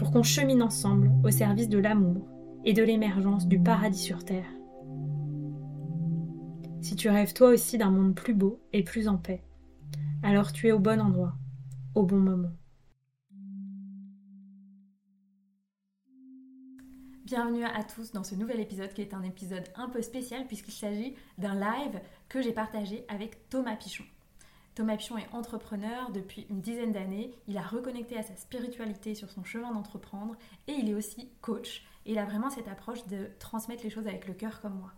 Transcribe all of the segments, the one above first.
pour qu'on chemine ensemble au service de l'amour et de l'émergence du paradis sur Terre. Si tu rêves toi aussi d'un monde plus beau et plus en paix, alors tu es au bon endroit, au bon moment. Bienvenue à tous dans ce nouvel épisode qui est un épisode un peu spécial puisqu'il s'agit d'un live que j'ai partagé avec Thomas Pichon. Thomas Pichon est entrepreneur depuis une dizaine d'années. Il a reconnecté à sa spiritualité sur son chemin d'entreprendre et il est aussi coach. Il a vraiment cette approche de transmettre les choses avec le cœur comme moi.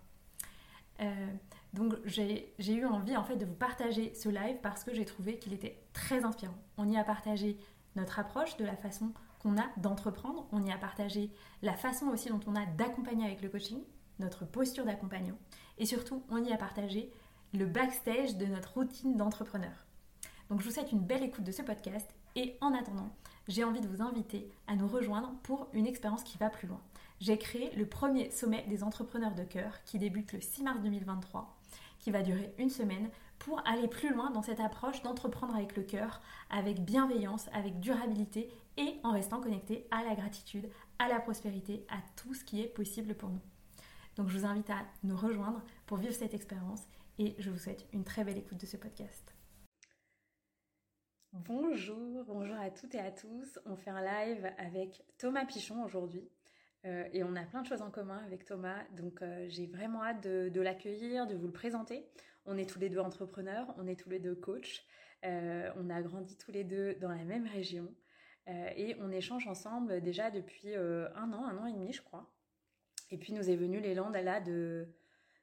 Euh, donc j'ai eu envie en fait de vous partager ce live parce que j'ai trouvé qu'il était très inspirant. On y a partagé notre approche de la façon qu'on a d'entreprendre, on y a partagé la façon aussi dont on a d'accompagner avec le coaching, notre posture d'accompagnant, et surtout on y a partagé le backstage de notre routine d'entrepreneur. Donc je vous souhaite une belle écoute de ce podcast et en attendant, j'ai envie de vous inviter à nous rejoindre pour une expérience qui va plus loin. J'ai créé le premier sommet des entrepreneurs de cœur qui débute le 6 mars 2023, qui va durer une semaine pour aller plus loin dans cette approche d'entreprendre avec le cœur, avec bienveillance, avec durabilité et en restant connecté à la gratitude, à la prospérité, à tout ce qui est possible pour nous. Donc je vous invite à nous rejoindre pour vivre cette expérience et je vous souhaite une très belle écoute de ce podcast. Bonjour, bonjour à toutes et à tous. On fait un live avec Thomas Pichon aujourd'hui. Euh, et on a plein de choses en commun avec Thomas, donc euh, j'ai vraiment hâte de, l'accueillir, de vous le présenter. On est tous les deux entrepreneurs, on est tous les deux coachs, euh, on a grandi tous les deux dans la même région et on échange ensemble déjà depuis un an, un an et demi je crois. Et puis nous est venu l'élan là de,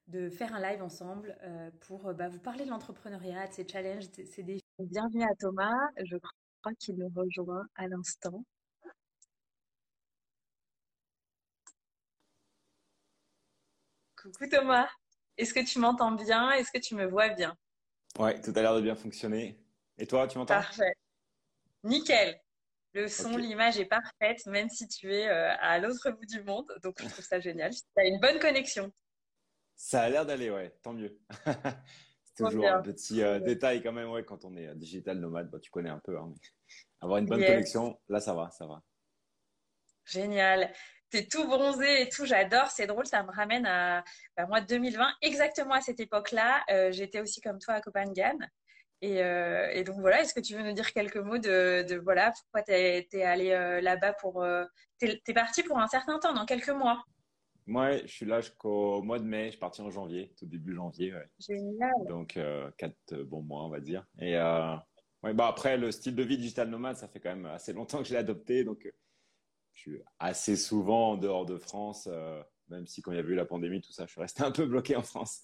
de faire un live ensemble euh, pour euh, bah, vous parler de l'entrepreneuriat, de ses challenges, de ses défis. Bienvenue à Thomas, je crois qu'il nous rejoint à l'instant. Coucou Thomas, est-ce que tu m'entends bien? Est-ce que tu me vois bien? Ouais, tout a l'air de bien fonctionner. Et toi, tu m'entends? Parfait. Nickel. Le son, l'image est parfaite, même si tu es euh, à l'autre bout du monde. Donc, je trouve ça génial. Tu as une bonne connexion. Ça a l'air d'aller, ouais, tant mieux. c'est toujours un petit euh, détail quand même, ouais, quand on est euh, digital nomade, bah, tu connais un peu. Hein, avoir une bonne connexion, là, ça va, ça va. Génial. T'es tout bronzé et tout, j'adore, c'est drôle, ça me ramène à bah, moi 2020, exactement à cette époque-là. Euh, j'étais aussi comme toi à Copenhague. Et, et, donc voilà, est-ce que tu veux nous dire quelques mots de, de voilà pourquoi t'es es allé là-bas pour t'es es parti pour un certain temps, dans quelques mois? Moi, je suis là jusqu'au mois de mai. Je suis parti en janvier, tout début janvier. Génial. Donc, euh, quatre euh, bons mois, on va dire. Et euh, ouais, bah après, le style de vie digital nomade, ça fait quand même assez longtemps que je l'ai adopté. Donc, je suis assez souvent en dehors de France, même si quand il y avait eu la pandémie, tout ça, je suis resté un peu bloqué en France.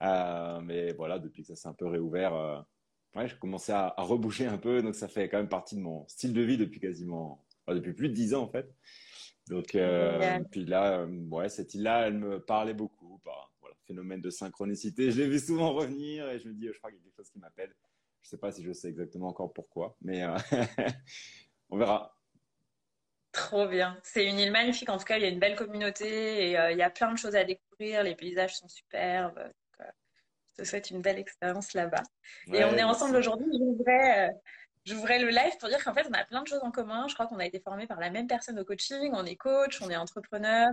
mais voilà, depuis que ça s'est un peu réouvert, ouais, j'ai commencé à, à, reboucher un peu. Donc, ça fait quand même partie de mon style de vie depuis quasiment, depuis plus de dix ans en fait. Donc, euh, puis là, euh, ouais, cette île-là, elle me parlait beaucoup. Bah, voilà, phénomène de synchronicité. Je l'ai vu souvent revenir et je me dis, je crois qu'il y a quelque chose qui m'appelle. Je ne sais pas si je sais exactement encore pourquoi, mais euh, on verra. Trop bien. C'est une île magnifique. En tout cas, il y a une belle communauté et il y a plein de choses à découvrir. Les paysages sont superbes. je te souhaite une belle expérience là-bas. et on est ensemble aujourd'hui. Je voudrais J'ouvrais le live pour dire qu'en fait, on a plein de choses en commun. Je crois qu'on a été formés par la même personne au coaching. On est coach, on est entrepreneur.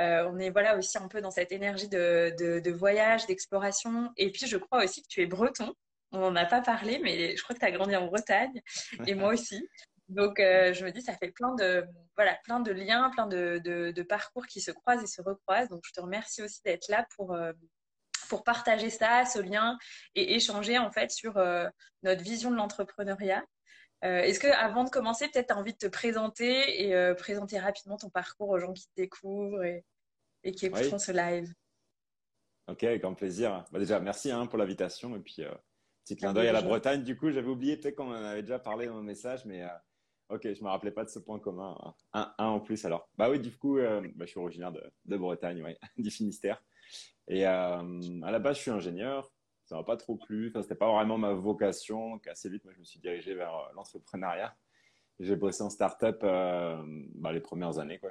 Euh, on est voilà aussi un peu dans cette énergie de, voyage, d'exploration. Et puis, je crois aussi que tu es breton. On n'en a pas parlé, mais je crois que tu as grandi en Bretagne. Et moi aussi. Donc, je me dis, ça fait plein de, voilà, plein de liens, plein de, de, parcours qui se croisent et se recroisent. Donc, je te remercie aussi d'être là pour, pour partager ça, ce lien et échanger en fait sur notre vision de l'entrepreneuriat. Est-ce que avant de commencer, peut-être tu as envie de te présenter et présenter rapidement ton parcours aux gens qui te découvrent et, et qui écouteront ce live? Ok, avec grand plaisir. Bah, déjà, merci hein, pour l'invitation. Et puis, euh, petit clin d'œil à la Bretagne. Du coup, j'avais oublié, peut-être qu'on en avait déjà parlé dans mon message, mais euh, ok, je ne me rappelais pas de ce point commun. Un, un, en plus, alors. Bah oui, du coup, euh, bah, je suis originaire de, de Bretagne, ouais, du Finistère. Et à la base, je suis ingénieur. Ça m'a pas trop plu. Enfin, c'était pas vraiment ma vocation. Donc, assez vite, moi, je me suis dirigé vers l'entrepreneuriat. J'ai bossé en start-up bah, les premières années, quoi.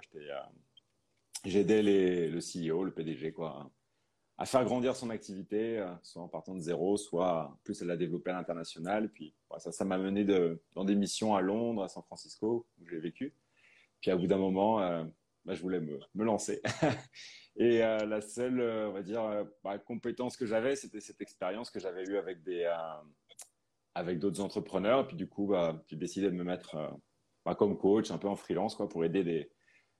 J'ai aidé les, le CEO, le PDG, quoi à faire grandir son activité, euh, soit en partant de zéro, soit plus à la développer à l'international. Puis ça, ça m'a mené dans des missions à Londres, à San Francisco, où j'ai vécu. Puis à bout d'un moment, euh, bah, je voulais me, me lancer. Et euh, la seule, on va dire, bah, compétence que j'avais, c'était cette expérience que j'avais eue avec des, avec d'autres entrepreneurs. Et puis du coup, bah, j'ai décidé de me mettre bah, comme coach, un peu en freelance, quoi, pour aider des,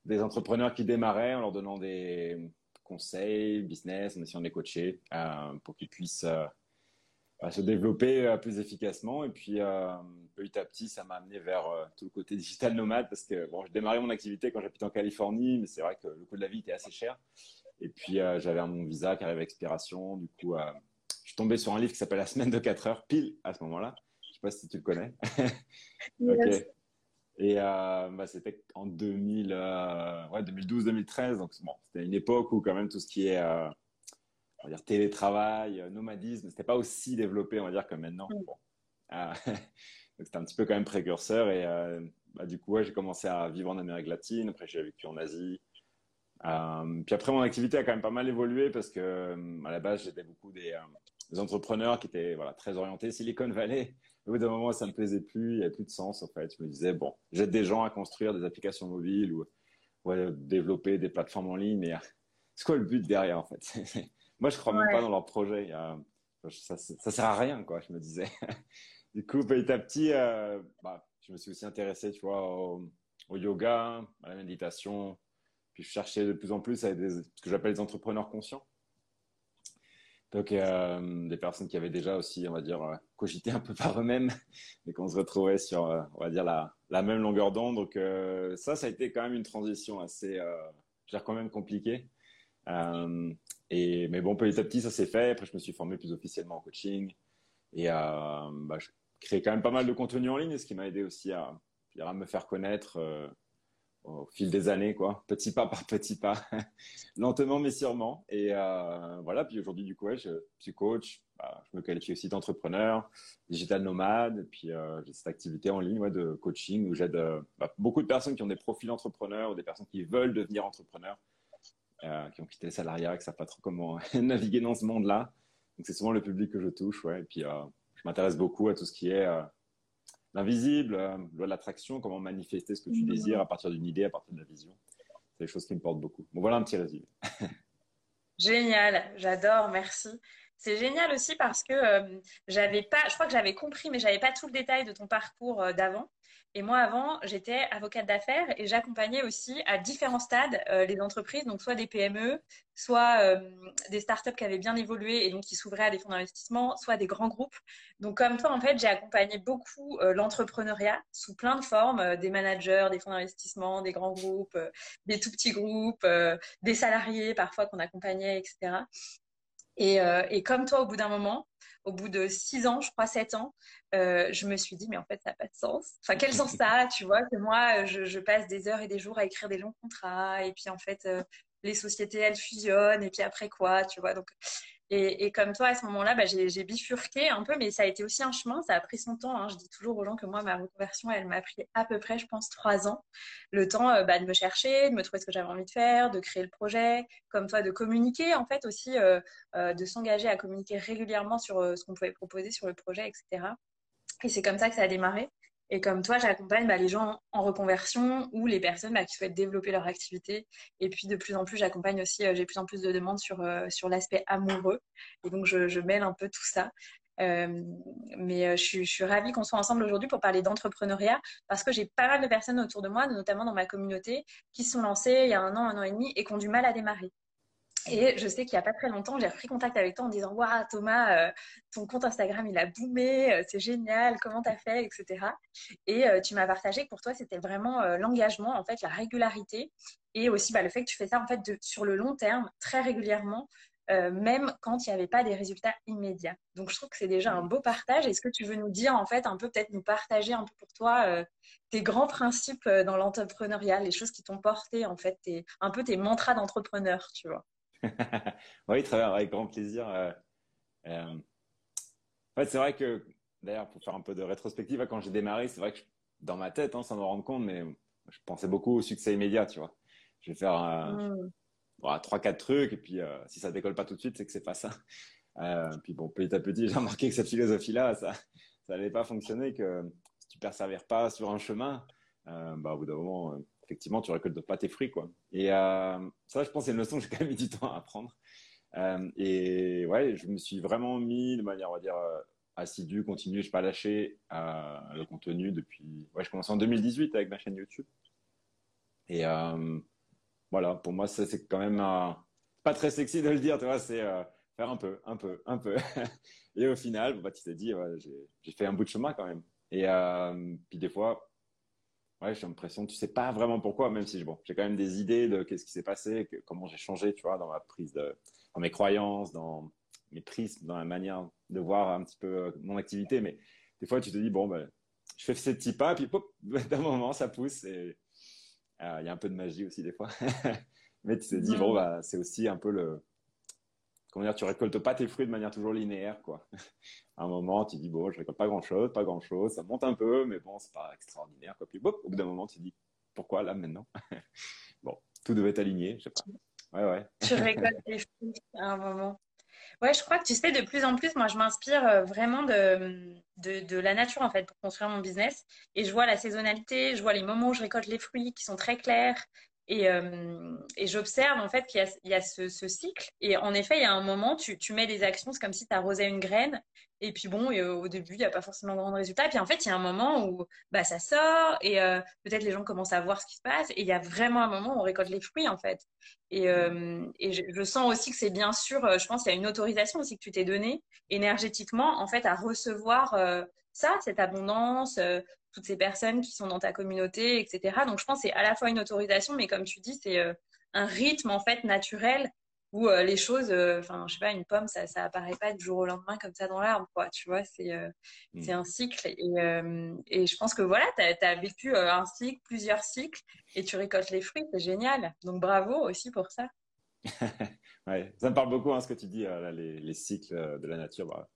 des entrepreneurs qui démarraient en leur donnant des conseils, business, en essayant de les coacher euh, pour qu'ils puissent euh, se développer euh, plus efficacement. Et puis, petit à petit, ça m'a amené vers tout le côté digital nomade parce que bon, je démarrais mon activité quand j'habitais en Californie, mais c'est vrai que le coût de la vie était assez cher. Et puis, j'avais mon visa qui arrivait à expiration. Du coup, je suis tombé sur un livre qui s'appelle La semaine de 4 heures, pile à ce moment-là. Je sais pas si tu le connais. ok. Et euh, bah, c'était en 2000, euh, ouais, 2012-2013. Donc, bon, c'était une époque où, quand même, tout ce qui est euh, on va dire, télétravail, euh, nomadisme, c'était pas aussi développé, on va dire, que maintenant. Mm. Bon. Euh, donc, c'était un petit peu quand même précurseur. Et euh, bah, du coup, ouais, j'ai commencé à vivre en Amérique latine. Après, j'ai vécu en Asie. puis après, mon activité a quand même pas mal évolué parce que, à la base, j'étais beaucoup des, des, entrepreneurs qui étaient voilà, très orientés Silicon Valley au bout d'un moment, ça me plaisait plus, il n'y avait plus de sens en fait. Je me disais, bon, j'aide des gens à construire des applications mobiles ou développer des plateformes en ligne, mais c'est quoi le but derrière en fait? Moi, je crois même pas dans leur projet. Ça, ça sert à rien, quoi, je me disais. du coup, petit à petit, euh, bah, je me suis aussi intéressé, tu vois, au, yoga, à la méditation. Puis je cherchais de plus en plus à des, ce que j'appelle les entrepreneurs conscients. Donc, euh, des personnes qui avaient déjà aussi, on va dire, euh, cogité un peu par eux-mêmes, et qu'on se retrouvait sur, on va dire, la, la même longueur d'onde. Donc, euh, ça, ça a été quand même une transition assez, euh, je veux dire, quand même compliquée. Mais bon, petit à petit, ça s'est fait. Après, je me suis formé plus officiellement en coaching. Et bah, je crée quand même pas mal de contenu en ligne, ce qui m'a aidé aussi à, me faire connaître au fil des années, quoi, petit pas par petit pas, lentement mais sûrement. Et euh, voilà, puis aujourd'hui, du coup, je suis coach, bah, je me qualifie aussi d'entrepreneur, digital nomade, et puis euh, j'ai cette activité en ligne de coaching où j'aide euh, bah, beaucoup de personnes qui ont des profils entrepreneurs ou des personnes qui veulent devenir entrepreneurs, euh, qui ont quitté le salariat, qui ne savent pas trop comment naviguer dans ce monde-là. Donc c'est souvent le public que je touche, ouais, et puis euh, je m'intéresse beaucoup à tout ce qui est l'invisible, euh, loi de l'attraction, comment manifester ce que tu désires à partir d'une idée, à partir de la vision. C'est des choses qui me portent beaucoup. Bon, voilà un petit résumé. Génial, j'adore, merci. C'est génial aussi parce que euh, j'avais pas, je crois que j'avais compris, mais j'avais pas tout le détail de ton parcours euh, d'avant. Et moi, avant, j'étais avocate d'affaires et j'accompagnais aussi à différents stades euh, les entreprises, donc soit des PME, soit euh, des startups qui avaient bien évolué et donc qui s'ouvraient à des fonds d'investissement, soit des grands groupes. Donc, comme toi, en fait, j'ai accompagné beaucoup euh, l'entrepreneuriat sous plein de formes, des managers, des fonds d'investissement, des grands groupes, des tout petits groupes, des salariés parfois qu'on accompagnait, etc. Et, et comme toi, au bout d'un moment, au bout de six ans, je crois sept ans, euh, je me suis dit, mais en fait, ça n'a pas de sens. Enfin, quel sens ça a, tu vois, que moi, je, je, passe des heures et des jours à écrire des longs contrats, et puis en fait, euh, les sociétés, elles fusionnent, et puis après quoi, tu vois. Donc, et, comme toi, à ce moment-là, bah, j'ai bifurqué un peu, mais ça a été aussi un chemin. Ça a pris son temps. Hein. Je dis toujours aux gens que moi, ma reconversion, elle m'a pris à peu près, je pense, trois ans. Le temps euh, bah, de me chercher, de me trouver ce que j'avais envie de faire, de créer le projet, comme toi, de communiquer, en fait, aussi, euh, euh, de s'engager à communiquer régulièrement sur ce qu'on pouvait proposer sur le projet, etc. Et c'est comme ça que ça a démarré. Et comme toi, j'accompagne bah, les gens en reconversion ou les personnes bah, qui souhaitent développer leur activité. Et puis de plus en plus, j'accompagne aussi, euh, j'ai plus en plus de demandes sur, euh, l'aspect amoureux. Et donc, je, mêle un peu tout ça. mais je suis, je suis, ravie qu'on soit ensemble aujourd'hui pour parler d'entrepreneuriat parce que j'ai pas mal de personnes autour de moi, notamment dans ma communauté, qui sont lancées il y a un an, un an et demi et qui ont du mal à démarrer. Et je sais qu'il n'y a pas très longtemps, j'ai repris contact avec toi en disant Waouh, Thomas, euh, ton compte Instagram, il a boomé, euh, c'est génial, comment t'as fait, etc. Et euh, tu m'as partagé que pour toi, c'était vraiment l'engagement, en fait, la régularité et aussi bah, le fait que tu fais ça, en fait, de, sur le long terme, très régulièrement, même quand il n'y avait pas des résultats immédiats. Donc, je trouve que c'est déjà un beau partage. Est-ce que tu veux nous dire, en fait, un peu, peut-être nous partager un peu pour toi tes grands principes dans l'entrepreneuriat, les choses qui t'ont porté, en fait, un peu tes mantras d'entrepreneur, tu vois? oui, très bien, avec grand plaisir. Euh, euh, en fait, c'est vrai que, d'ailleurs, pour faire un peu de rétrospective, quand j'ai démarré, c'est vrai que dans ma tête, hein, sans me rendre compte, mais je pensais beaucoup au succès immédiat, tu vois. Je vais faire mmh. trois, quatre trucs, et puis euh, si ça décolle pas tout de suite, c'est que c'est pas ça. puis bon, petit à petit, j'ai remarqué que cette philosophie-là, ça, ça n'allait pas fonctionner, que si tu persévères pas sur un chemin, bah, au bout d'un moment, effectivement, tu récoltes pas tes fruits, quoi. Et euh, ça, je pense, c'est une leçon que j'ai quand même mis du temps à apprendre. Euh, et ouais, je me suis vraiment mis de manière, on va dire, euh, assidue, continue. Je n'ai pas lâché le contenu depuis. Ouais, je commençais en 2018 avec ma chaîne YouTube. Et voilà, pour moi, c'est quand même pas très sexy de le dire, tu vois, c'est faire un peu, un peu, un peu. et au final, bah, tu t'es dit, j'ai fait un bout de chemin quand même. Et puis des fois, ouais, j'ai l'impression, tu sais pas vraiment pourquoi, même si bon, j'ai quand même des idées de qu'est-ce qui s'est passé, comment j'ai changé, tu vois, dans ma prise de, dans mes croyances, dans mes prismes, dans la manière de voir un petit peu euh, mon activité. Mais des fois, tu te dis, bon, ben, je fais ces petits pas, puis d'un moment, ça pousse. Et euh, il y a un peu de magie aussi, des fois. mais tu te dis, bon, bah, c'est aussi un peu le, comment dire, tu récoltes pas tes fruits de manière toujours linéaire, quoi. à un moment, tu dis, bon, je récolte pas grand chose, pas grand chose, ça monte un peu, mais bon, c'est pas extraordinaire, quoi. Puis, au bout d'un moment, tu dis, pourquoi là, maintenant? bon, tout devait aligné, je sais pas. Ouais, ouais. Tu récoltes tes fruits à un moment. Ouais, je crois que tu sais, de plus en plus, moi, je m'inspire euh, vraiment de, de, de, la nature, en fait, pour construire mon business. Et je vois la saisonnalité, je vois les moments où je récolte les fruits qui sont très clairs. Et, euh, et j'observe en fait qu'il y a, il y a ce, ce, cycle. Et en effet, il y a un moment, tu, tu mets des actions, c'est comme si tu arrosais une graine. Et puis bon, au début, il n'y a pas forcément grand résultat. Et puis en fait, il y a un moment où bah, ça sort et euh, peut-être les gens commencent à voir ce qui se passe. Et il y a vraiment un moment où on récolte les fruits en fait. Et, euh, et je, je, sens aussi que c'est bien sûr, euh, je pense qu'il y a une autorisation aussi que tu t'es donnée énergétiquement en fait à recevoir euh, ça, cette abondance, toutes ces personnes qui sont dans ta communauté, etc. Donc je pense que c'est à la fois une autorisation, mais comme tu dis, c'est euh, un rythme en fait naturel où euh, les choses, euh, enfin je sais pas, une pomme, ça, ça apparaît pas du jour au lendemain comme ça dans l'arbre, quoi. Tu vois, c'est mm. c'est un cycle et, et je pense que voilà, tu as, vécu un cycle, plusieurs cycles et tu récoltes les fruits, c'est génial. Donc bravo aussi pour ça. ouais, ça me parle beaucoup hein, ce que tu dis, les, les, cycles de la nature. Bah,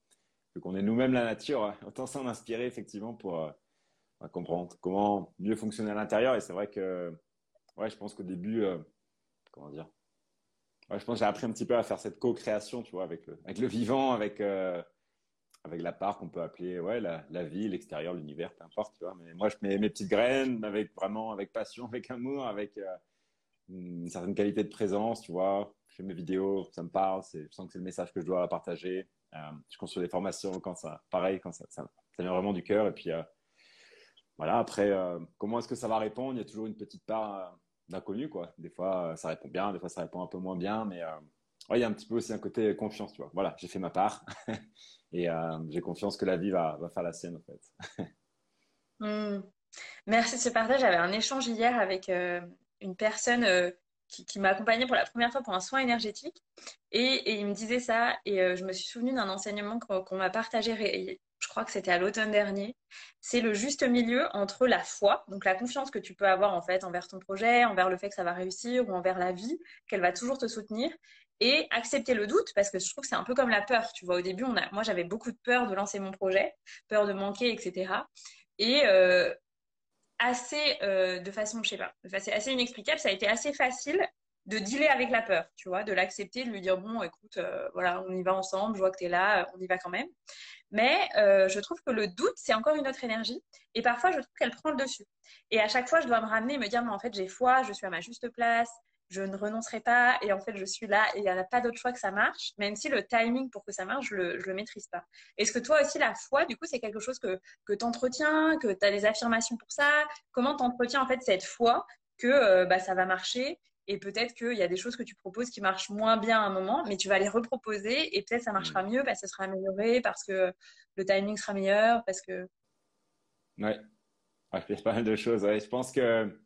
vu qu'on est nous-mêmes la nature, autant s'en inspirer effectivement pour comprendre comment mieux fonctionner à l'intérieur. Et c'est vrai que, ouais, je pense qu'au début, euh, comment dire, ouais, je pense que j'ai appris un petit peu à faire cette co-création, tu vois, avec le, avec le vivant, avec, euh, avec la part qu'on peut appeler, ouais, la, la vie, l'extérieur, l'univers, peu importe, tu vois. Mais moi, je mets mes petites graines avec vraiment, avec passion, avec amour, avec euh, une certaine qualité de présence, tu vois. Je fais mes vidéos, ça me parle, je sens que c'est le message que je dois partager. je construis des formations quand ça, pareil, quand ça, ça vient vraiment du cœur. Et puis, voilà, après, euh, comment est-ce que ça va répondre? Il y a toujours une petite part euh, d'inconnu, quoi. Des fois, euh, ça répond bien, des fois, ça répond un peu moins bien, mais il y a un petit peu aussi un côté confiance, tu vois. Voilà, j'ai fait ma part et j'ai confiance que la vie va, faire la sienne, en fait. Hmm. Merci de ce partage. J'avais un échange hier avec une personne qui, m'a accompagnée pour la première fois pour un soin énergétique et, il me disait ça et je me suis souvenue d'un enseignement qu'on m'a partagé que c'était à l'automne dernier, c'est le juste milieu entre la foi, donc la confiance que tu peux avoir en fait envers ton projet, envers le fait que ça va réussir ou envers la vie, qu'elle va toujours te soutenir, et accepter le doute parce que je trouve que c'est un peu comme la peur. Tu vois, au début, moi j'avais beaucoup de peur de lancer mon projet, peur de manquer, etc. Et euh, assez, euh, de façon, je sais pas, façon assez inexplicable, ça a été assez facile de dealer avec la peur, tu vois, de l'accepter, de lui dire bon, écoute, euh, voilà, on y va ensemble, je vois que tu es là, on y va quand même. Mais euh, je trouve que le doute, c'est encore une autre énergie. Et parfois, je trouve qu'elle prend le dessus. Et à chaque fois, je dois me ramener, me dire, mais en fait, j'ai foi, je suis à ma juste place, je ne renoncerai pas et en fait je suis là et il n'y a pas d'autre choix que ça marche, même si le timing pour que ça marche, je le, le maîtrise pas. Est-ce que toi aussi la foi, du coup, c'est quelque chose que, que tu entretiens, que tu as des affirmations pour ça? Comment tu entretiens en fait cette foi que euh, bah, ça va marcher et peut-être qu'il y a des choses que tu proposes qui marchent moins bien à un moment, mais tu vas les reproposer et peut-être ça marchera mieux parce que ça sera amélioré, parce que le timing sera meilleur, parce que... Ouais, ouais je pas mal de choses. Je pense que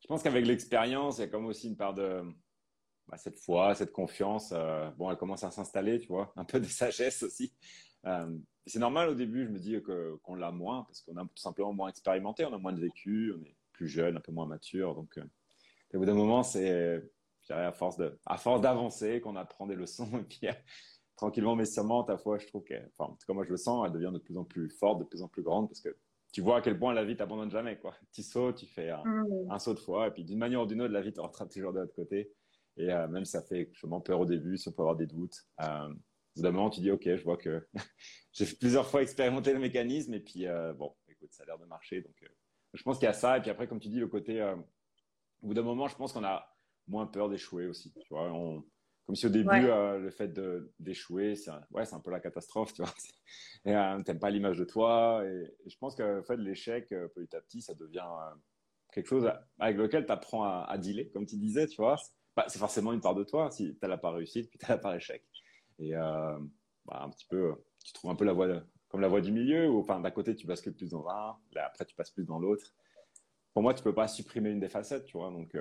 je pense qu'avec l'expérience, il y a comme aussi une part de bah, cette foi, cette confiance. Euh, bon, elle commence à s'installer, tu vois, un peu de sagesse aussi. Euh, c'est normal au début, je me dis qu'on l'a moins parce qu'on a tout simplement moins expérimenté, on a moins de vécu, on est plus jeune, un peu moins mature. Donc, euh, au bout d'un moment, c'est à force de, à force d'avancer qu'on apprend des leçons et puis tranquillement mais sûrement ta foi, je trouve que, enfin, en tout cas moi je le sens, elle devient de plus en plus forte, de plus en plus grande parce que tu vois à quel point la vie t'abandonne jamais. Quoi. Tu sautes, tu fais un, saut de foi, et puis d'une manière ou d'une autre, la vie te rattrape toujours de l'autre côté. Et euh, même ça fait sûrement peur au début, si on peut avoir des doutes, euh, au bout d'un moment, tu dis, OK, je vois que j'ai plusieurs fois expérimenté le mécanisme, et puis euh, bon, écoute, ça a l'air de marcher. Donc, euh, je pense qu'il y a ça, et puis après, comme tu dis, le côté, au bout d'un moment, je pense qu'on a moins peur d'échouer aussi. Tu vois, on, comme si au début, euh, le fait d'échouer, c'est ouais, un peu la catastrophe, tu vois. Et euh, t'aimes pas l'image de toi. Et, je pense que fait, l'échec, euh, petit à petit, ça devient quelque chose avec lequel tu apprends à, dealer, comme tu disais, tu vois. C'est forcément une part de toi. Si tu n'as pas réussi, puis tu n'as pas échec. Et bah, un petit peu, tu trouves un peu la voie, comme la voie du milieu, ou enfin, d'un côté, tu bascules plus dans un, là, après, tu passes plus dans l'autre. Pour moi, tu peux pas supprimer une des facettes, tu vois. Donc,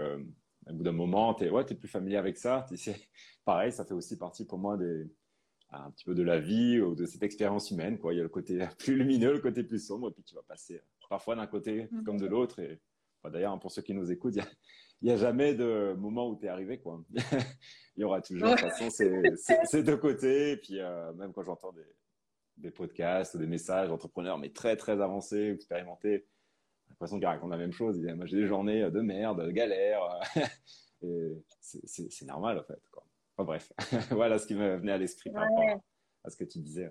au bout d'un moment, tu es, ouais, es plus familier avec ça. Pareil, ça fait aussi partie pour moi des, un petit peu de la vie ou de cette expérience humaine. Quoi. Il y a le côté plus lumineux, le côté plus sombre, et puis tu vas passer parfois d'un côté mm. comme de l'autre. Et d'ailleurs, pour ceux qui nous écoutent, il n'y a, jamais de moment où tu es arrivé. Quoi. il y aura toujours, de toute façon, ces, deux côtés. Et puis, euh, même quand j'entends des, des, podcasts ou des messages d'entrepreneurs, mais très, très avancés, expérimentés, l'impression qu'il raconte la même chose. Il dit, moi, j'ai des journées de merde, de galère. c'est normal, en fait. Quoi. Enfin, bref, voilà ce qui me venait à l'esprit par rapport à ce que tu disais.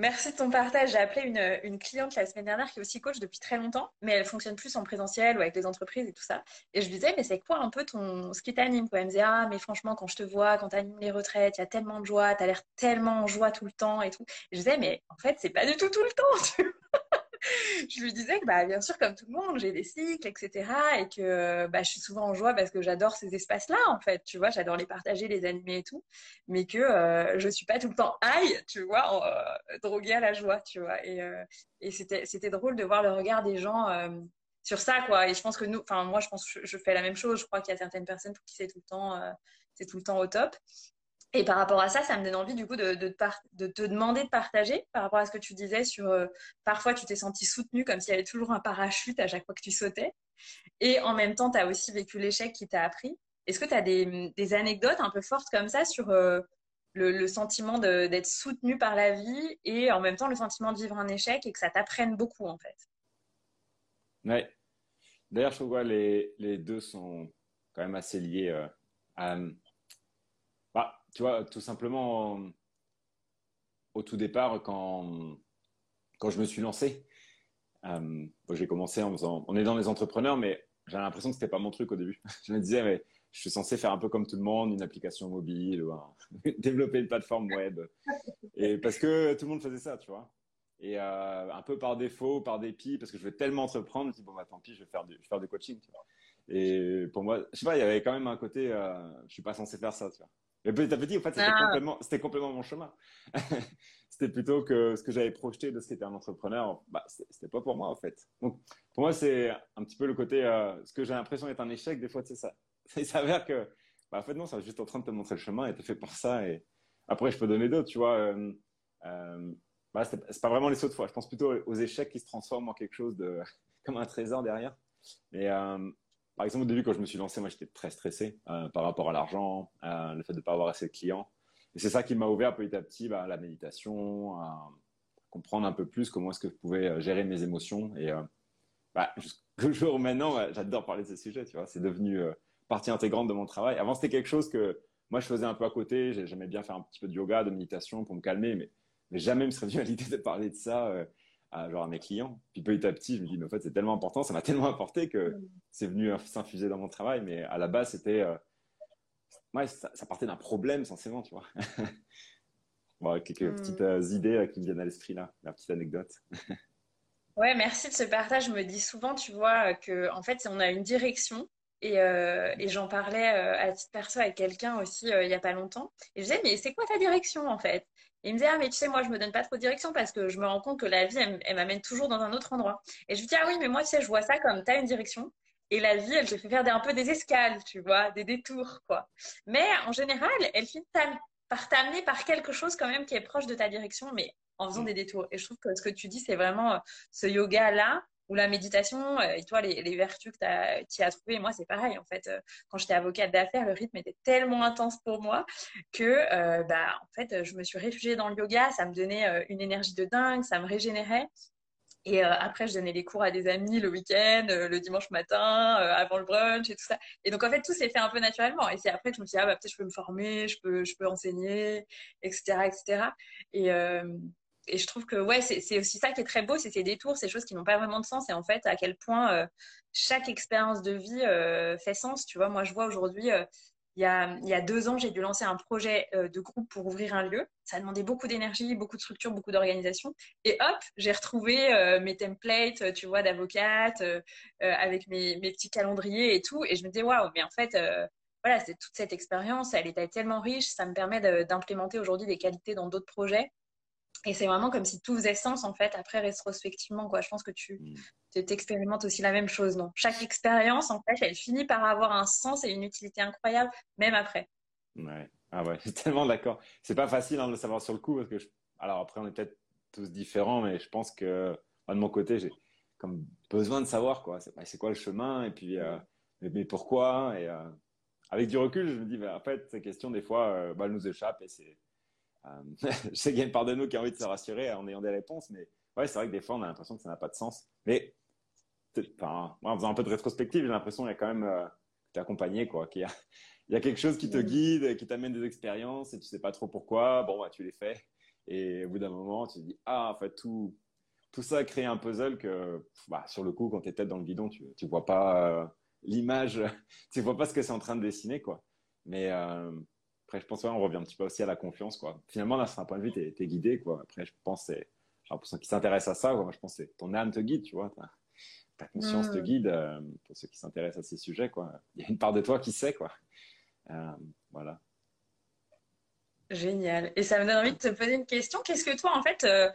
Merci de ton partage. J'ai appelé une, cliente la semaine dernière qui est aussi coach depuis très longtemps, mais elle fonctionne plus en présentiel ou avec les entreprises et tout ça. Et je lui disais, mais c'est quoi un peu ton, ce qui t'anime Elle me disait, ah, mais franchement, quand je te vois, quand tu animes les retraites, il y a tellement de joie, tu as l'air tellement en joie tout le temps et tout. Et je disais, mais en fait, c'est pas du tout tout le temps. je lui disais que bah, bien sûr, comme tout le monde, j'ai des cycles, etc. Et que bah, je suis souvent en joie parce que j'adore ces espaces-là, en fait. Tu vois, j'adore les partager, les animer et tout. Mais que euh, je suis pas tout le temps aïe, tu vois, euh, droguée à la joie, tu vois. Et, euh, et c'était, c'était drôle de voir le regard des gens sur ça, quoi. Et je pense que nous, enfin, moi, je pense que je, fais la même chose. Je crois qu'il y a certaines personnes pour qui c'est tout le temps, c'est tout le temps au top. Et par rapport à ça, ça me donne envie du coup de, te demander de partager par rapport à ce que tu disais sur euh, parfois tu t'es senti soutenu comme s'il y avait toujours un parachute à chaque fois que tu sautais. Et en même temps, tu as aussi vécu l'échec qui t'a appris. Est-ce que tu as des, anecdotes un peu fortes comme ça sur euh, le, sentiment d'être soutenu par la vie et en même temps le sentiment de vivre un échec et que ça t'apprenne beaucoup en fait? Ouais. D'ailleurs, je trouve que les, les, deux sont quand même assez liés. Euh, à, bah, tu vois, tout simplement, au tout départ, quand, quand je me suis lancé, euh, j'ai commencé en faisant, on est dans les entrepreneurs, mais j'ai l'impression que c'était pas mon truc au début. je me disais, mais je suis censé faire un peu comme tout le monde, une application mobile ou développer une plateforme web. Et parce que tout le monde faisait ça, tu vois. Et euh, un peu par défaut, par dépit, parce que je veux tellement entreprendre, je me dis, bon, bah, tant pis, je vais faire du, coaching. Et pour moi, je sais pas, il y avait quand même un côté, euh, je suis pas censé faire ça, tu vois. Mais petit à petit, en fait, c'était ah. complètement, c'était complètement mon chemin. c'était plutôt que ce que j'avais projeté de ce qu'était un entrepreneur, bah, c'était pas pour moi, en fait. Donc, pour moi, c'est un petit peu le côté, euh, ce que j'ai l'impression d'être un échec, des fois, c'est ça. Il s'avère que, bah, en fait, non, c'est juste en train de te montrer le chemin et t'es fait pour ça. Et après, je peux donner d'autres, tu vois. Euh, euh, bah, c'est pas vraiment les sauts de foi. Je pense plutôt aux échecs qui se transforment en quelque chose de, comme un trésor derrière. Et, euh, par exemple, au début, quand je me suis lancé, moi, j'étais très stressé euh, par rapport à l'argent, euh, le fait de ne pas avoir assez de clients. Et c'est ça qui m'a ouvert petit à petit bah, la méditation, à comprendre un peu plus comment est-ce que je pouvais euh, gérer mes émotions. Et bah, jusqu'au jour maintenant, j'adore parler de ce sujet. Tu vois, c'est devenu partie intégrante de mon travail. Avant, c'était quelque chose que moi, je faisais un peu à côté. J'aimais bien faire un petit peu de yoga, de méditation pour me calmer, mais, mais jamais me serait venu à l'idée de parler de ça à, genre à mes clients. Puis petit à petit, je me dis, mais en fait, c'est tellement important, ça m'a tellement apporté que c'est venu s'infuser dans mon travail. Mais à la base, c'était. Euh, ouais, ça, partait d'un problème, censément, tu vois. bon, quelques mm. petites euh, idées euh, qui me viennent à l'esprit là, la petite anecdote. ouais, merci de ce partage. Je me dis souvent, tu vois, que en fait, on a une direction. Et, et j'en parlais à titre perso avec quelqu'un aussi il n'y a pas longtemps. Et je disais, mais c'est quoi ta direction en fait? Il me disait, ah, mais tu sais, moi, je me donne pas trop de direction parce que je me rends compte que la vie, elle, m'amène toujours dans un autre endroit. Et je lui dis, ah oui, mais moi, tu sais, je vois ça comme tu as une direction. Et la vie, elle te fait faire un peu des escales, tu vois, des détours, quoi. Mais en général, elle finit par t'amener par quelque chose quand même qui est proche de ta direction, mais en faisant des détours. Et je trouve que ce que tu dis, c'est vraiment euh, ce yoga-là ou la méditation, euh, et toi, les, vertus que tu as, trouvées, moi, c'est pareil. En fait, euh, quand j'étais avocate d'affaires, le rythme était tellement intense pour moi que, euh, bah, en fait, je me suis réfugiée dans le yoga. Ça me donnait une énergie de dingue, ça me régénérait. Et après, je donnais les cours à des amis le week-end, le dimanche matin, avant le brunch et tout ça. Et donc, en fait, tout s'est fait un peu naturellement. Et c'est après que je me suis dit, ah, bah, peut-être je peux me former, je peux, je peux enseigner, etc., etc. Et, et je trouve que ouais, c'est aussi ça qui est très beau, c'est ces détours, ces choses qui n'ont pas vraiment de sens. Et en fait, à quel point euh, chaque expérience de vie euh, fait sens. Tu vois, moi, je vois aujourd'hui, euh, il, y a, deux ans, j'ai dû lancer un projet de groupe pour ouvrir un lieu. Ça a demandé beaucoup d'énergie, beaucoup de structure, beaucoup d'organisation. Et hop, j'ai retrouvé mes templates, tu vois, d'avocate, avec mes, mes, petits calendriers et tout. Et je me disais, waouh, mais en fait, voilà, c'est toute cette expérience, elle est tellement riche, ça me permet d'implémenter aujourd'hui des qualités dans d'autres projets. Et c'est vraiment comme si tout faisait sens, en fait, après, rétrospectivement, quoi. Je pense que tu mm. t'expérimentes aussi la même chose, non Chaque expérience, en fait, elle finit par avoir un sens et une utilité incroyable, même après. Ouais. Ah ouais, je suis tellement d'accord. C'est pas facile hein, de le savoir sur le coup, parce que, alors après, on est peut-être tous différents, mais je pense que, de mon côté, j'ai comme besoin de savoir, quoi. C'est bah, quoi le chemin, et puis, euh, mais, pourquoi? Et euh, avec du recul, je me dis, bah, en fait, ces questions, des fois, euh, bah, elles nous échappent, et c'est je sais qu'il y a une part de nous qui a envie de se rassurer en ayant des réponses, mais ouais, c'est vrai que des fois, on a l'impression que ça n'a pas de sens. Mais enfin, en faisant un peu de rétrospective, j'ai l'impression qu'il y a quand même euh, t'es accompagné, quoi. Qu'il y a, il y a quelque chose qui te guide, qui t'amène des expériences et tu sais pas trop pourquoi. Bon, bah, tu les fais. Et au bout d'un moment, tu te dis, ah, en fait, tout, tout ça a créé un puzzle que, bah, sur le coup, quand tu es tête dans le guidon, tu, tu vois pas euh, l'image, tu vois pas ce que c'est en train de dessiner, quoi. Mais, euh, après, je pense qu'on revient un petit peu aussi à la confiance. Quoi. Finalement, là, c'est un point de vue, tu es, guidé. Quoi. Après, je pense c'est pour ceux qui s'intéressent à ça, moi, je pense que ton âme te guide, tu vois. Ta, conscience te guide euh, pour ceux qui s'intéressent à ces sujets. Quoi. Il y a une part de toi qui sait. Quoi. Euh, voilà. Génial. Et ça me donne envie de te poser une question. Qu'est-ce que toi, en fait, euh,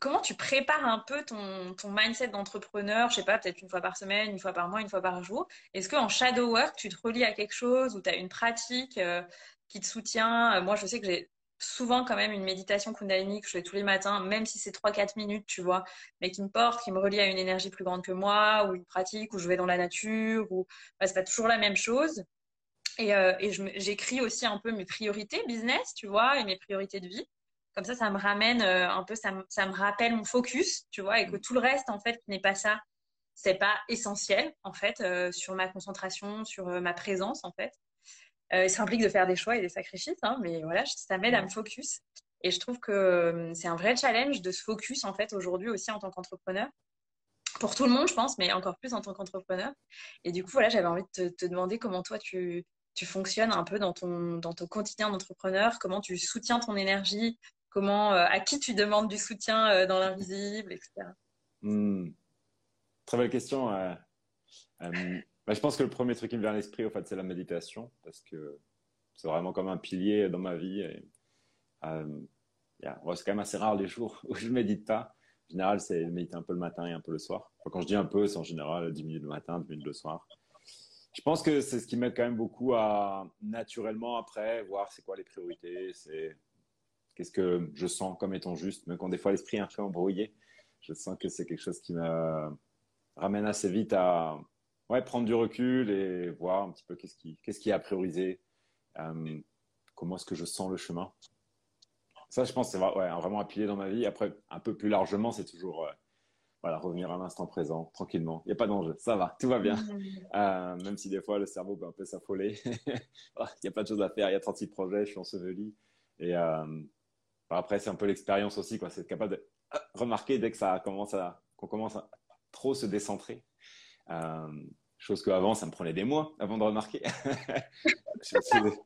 comment tu prépares un peu ton, mindset d'entrepreneur Je sais pas, peut-être une fois par semaine, une fois par mois, une fois par jour? Est-ce qu'en shadow work, tu te relis à quelque chose ou tu as une pratique qui te soutient? Euh, moi, je sais que j'ai souvent quand même une méditation Kundalini que je fais tous les matins, même si c'est 3-4 minutes, tu vois, mais qui me porte, qui me relie à une énergie plus grande que moi, ou une pratique où je vais dans la nature, ou bah, c'est pas toujours la même chose. Et, euh, et j'écris aussi un peu mes priorités business, tu vois, et mes priorités de vie. Comme ça, ça me ramène euh, un peu, ça me, ça me rappelle mon focus, tu vois, et que tout le reste, en fait, qui n'est pas ça, c'est pas essentiel, en fait, sur ma concentration, sur ma présence, en fait. Euh, ça implique de faire des choix et des sacrifices, hein, mais voilà, ça m'aide à me focus. Et je trouve que euh, c'est un vrai challenge de se focus en fait aujourd'hui aussi en tant qu'entrepreneur. Pour tout le monde, je pense, mais encore plus en tant qu'entrepreneur. Et du coup, voilà, j'avais envie de te, demander comment toi tu, tu fonctionnes un peu dans ton, dans ton quotidien d'entrepreneur, comment tu soutiens ton énergie, comment, euh, à qui tu demandes du soutien dans l'invisible, etc. Hmm. Très belle question. Bah, je pense que le premier truc qui me vient à l'esprit, fait, c'est la méditation, parce que c'est vraiment comme un pilier dans ma vie. Euh, c'est quand même assez rare les jours où je ne médite pas. En général, c'est méditer un peu le matin et un peu le soir. quand je dis un peu, c'est en général 10 minutes le matin, 10 minutes le soir. Je pense que c'est ce qui m'aide quand même beaucoup à naturellement après voir c'est quoi les priorités, qu'est-ce que je sens comme étant juste, mais quand des fois l'esprit est un peu embrouillé, je sens que c'est quelque chose qui me ramène assez vite à ouais, prendre du recul et voir un petit peu qu'est-ce qui, qu'est-ce qui est à prioriser, euh, comment est-ce que je sens le chemin? Ça, je pense, c'est ouais, vraiment un pilier dans ma vie. Après, un peu plus largement, c'est toujours euh, voilà, revenir à l'instant présent, tranquillement. Il n'y a pas d'enjeu, ça va, tout va bien. Mmh. Euh, même si des fois, le cerveau peut un peu s'affoler. Il n'y a pas de choses à faire, il y a 36 projets, je suis enseveli. Et après, c'est un peu l'expérience aussi, quoi. C'est capable de remarqué dès que ça commence à, qu'on commence à trop se décentrer. Euh, chose qu'avant, ça me prenait des mois avant de remarquer.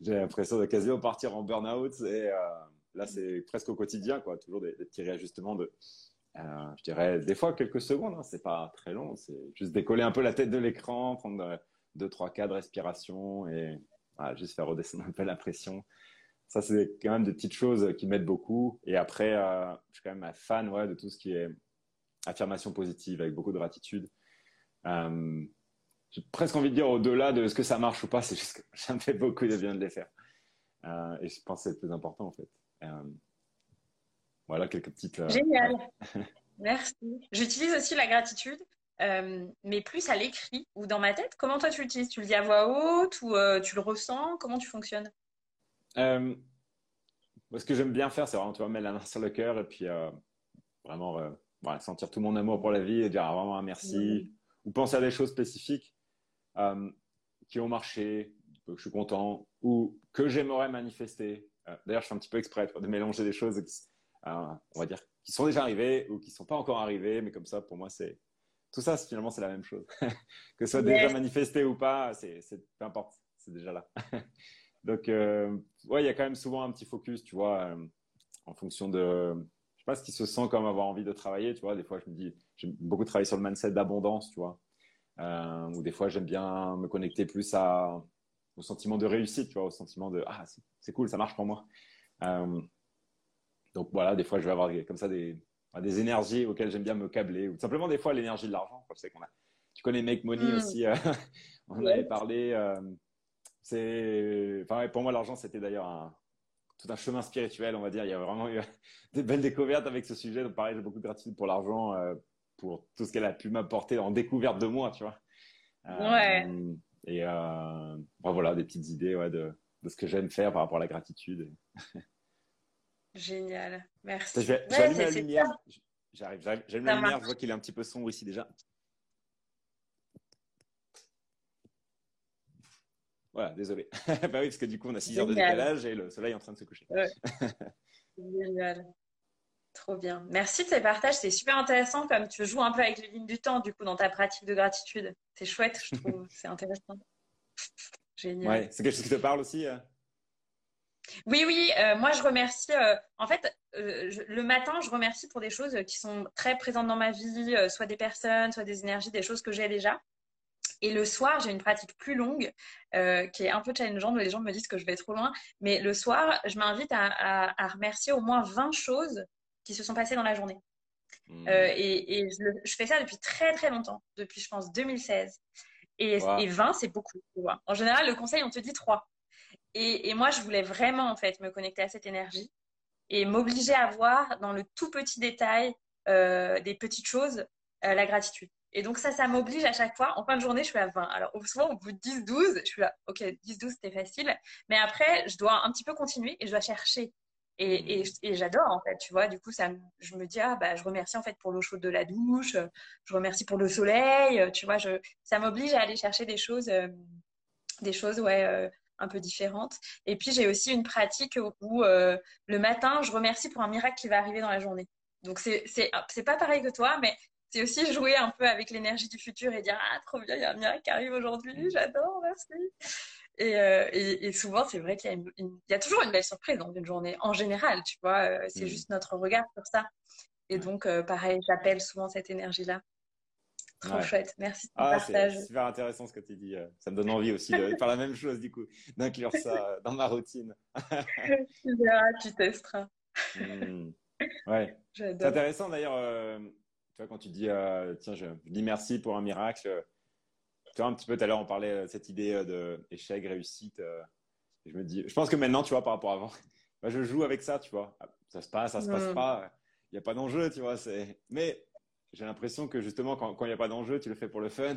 J'ai l'impression de quasiment partir en burn-out et euh, là, c'est presque au quotidien, quoi. Toujours des, petits réajustements de, euh, je dirais, des fois quelques secondes. Hein. c'est pas très long, c'est juste décoller un peu la tête de l'écran, prendre deux, trois cas de respiration et juste faire redescendre un peu la pression. Ça, c'est quand même des petites choses qui m'aident beaucoup. Et après, euh, je suis quand même un fan ouais, de tout ce qui est affirmation positive avec beaucoup de gratitude. Euh, j'ai presque envie de dire au-delà de ce que ça marche ou pas, c'est juste que ça me fait beaucoup de bien de les faire. Euh, et je pense que c'est le plus important en fait. voilà quelques petites. Génial. Merci. J'utilise aussi la gratitude, mais plus à l'écrit ou dans ma tête. Comment toi tu l'utilises? Tu le dis à voix haute ou tu le ressens? Comment tu fonctionnes? Euh, ce que j'aime bien faire, c'est vraiment tu vois, mettre la main sur le cœur et puis euh, vraiment euh, sentir tout mon amour pour la vie et dire ah, vraiment un merci ou penser à des choses spécifiques qui ont marché, que je suis content ou que j'aimerais manifester. D'ailleurs, je fais un petit peu exprès de mélanger des choses qui, on va dire, qui sont déjà arrivées ou qui ne sont pas encore arrivées, mais comme ça, pour moi, c'est tout ça, finalement, c'est la même chose. que ce soit déjà manifesté ou pas, c'est peu importe, c'est déjà là. Donc, euh, ouais, il y a quand même souvent un petit focus, tu vois, euh, en fonction de, je sais pas ce qui se sent comme avoir envie de travailler, tu vois. Des fois, je me dis, j'aime beaucoup travailler sur le mindset d'abondance, tu vois. Euh, ou des fois, j'aime bien me connecter plus à, au sentiment de réussite, tu vois, au sentiment de, ah, c'est cool, ça marche pour moi. donc voilà, des fois, je vais avoir comme ça des, des énergies auxquelles j'aime bien me câbler, ou simplement des fois l'énergie de l'argent. Qu'on a, tu connais Make Money mm. aussi, on avait parlé c'est, enfin, pour moi, l'argent, c'était d'ailleurs tout un chemin spirituel, on va dire. Il y a vraiment eu des belles découvertes avec ce sujet. Donc, pareil, j'ai beaucoup de gratitude pour l'argent, euh, pour tout ce qu'elle a pu m'apporter en découverte de moi, tu vois. Euh, ouais. Et euh, voilà, des petites idées ouais, de, de, ce que j'aime faire par rapport à la gratitude. Génial, merci. J'allume la lumière. J'arrive, j'allume la lumière. Je vois qu'il est un petit peu sombre ici déjà. Voilà, désolé. bah oui, parce que du coup, on a 6 heures de décalage et le soleil est en train de se coucher. Génial. Trop bien. Merci de ces partages. C'est super intéressant comme tu joues un peu avec les lignes du temps, du coup, dans ta pratique de gratitude. C'est chouette, je trouve. C'est intéressant. Génial. Ouais, c'est quelque chose qui te parle aussi euh? Oui, oui. Euh, moi, je remercie. Euh, en fait, le matin, je remercie pour des choses qui sont très présentes dans ma vie, soit des personnes, soit des énergies, des choses que j'ai déjà. Et le soir, j'ai une pratique plus longue euh, qui est un peu challengeante. Les gens me disent que je vais trop loin. Mais le soir, je m'invite à, remercier au moins 20 choses qui se sont passées dans la journée. Mmh. Euh, et, je, fais ça depuis très très longtemps, depuis je pense 2016. Et, 20, c'est beaucoup. En général, le conseil, on te dit 3. Et, moi, je voulais vraiment en fait me connecter à cette énergie et m'obliger à voir dans le tout petit détail euh, des petites choses la gratitude. Et donc, ça, ça m'oblige à chaque fois. En fin de journée, je suis à 20. Alors, souvent, au bout de 10, 12, je suis là, OK, 10, 12, c'était facile. Mais après, je dois un petit peu continuer et je dois chercher. Et, et, j'adore, en fait, tu vois. Du coup, ça, je me dis, ah, bah, je remercie, en fait, pour l'eau chaude de la douche. Je remercie pour le soleil. Tu vois, je, ça m'oblige à aller chercher des choses, euh, des choses, ouais, euh, un peu différentes. Et puis, j'ai aussi une pratique où, euh, le matin, je remercie pour un miracle qui va arriver dans la journée. Donc, c'est, c'est pas pareil que toi, mais c'est aussi jouer un peu avec l'énergie du futur et dire ah trop bien il y a un miracle qui arrive aujourd'hui mm. j'adore merci. Euh, et, et, souvent c'est vrai qu'il y, a toujours une belle surprise dans une journée en général tu vois euh, c'est mm. juste notre regard sur ça. Et donc euh, pareil j'appelle souvent cette énergie là trop chouette merci de ah, c'est super intéressant ce que tu dis ça me donne envie aussi de faire la même chose du coup d'inclure ça dans ma routine. Tu verras tu testeras. Mm. ouais. C'est intéressant d'ailleurs quand tu dis, euh, tiens, je, dis merci pour un miracle, euh, tu vois, un petit peu tout à l'heure, on parlait de cette idée euh, d'échec, réussite. je me dis, je pense que maintenant, tu vois, par rapport à avant, bah, je joue avec ça, tu vois. Ça se passe, ça se passe pas. Il n'y a pas d'enjeu, tu vois. Mais j'ai l'impression que justement, quand il n'y a pas d'enjeu, tu le fais pour le fun,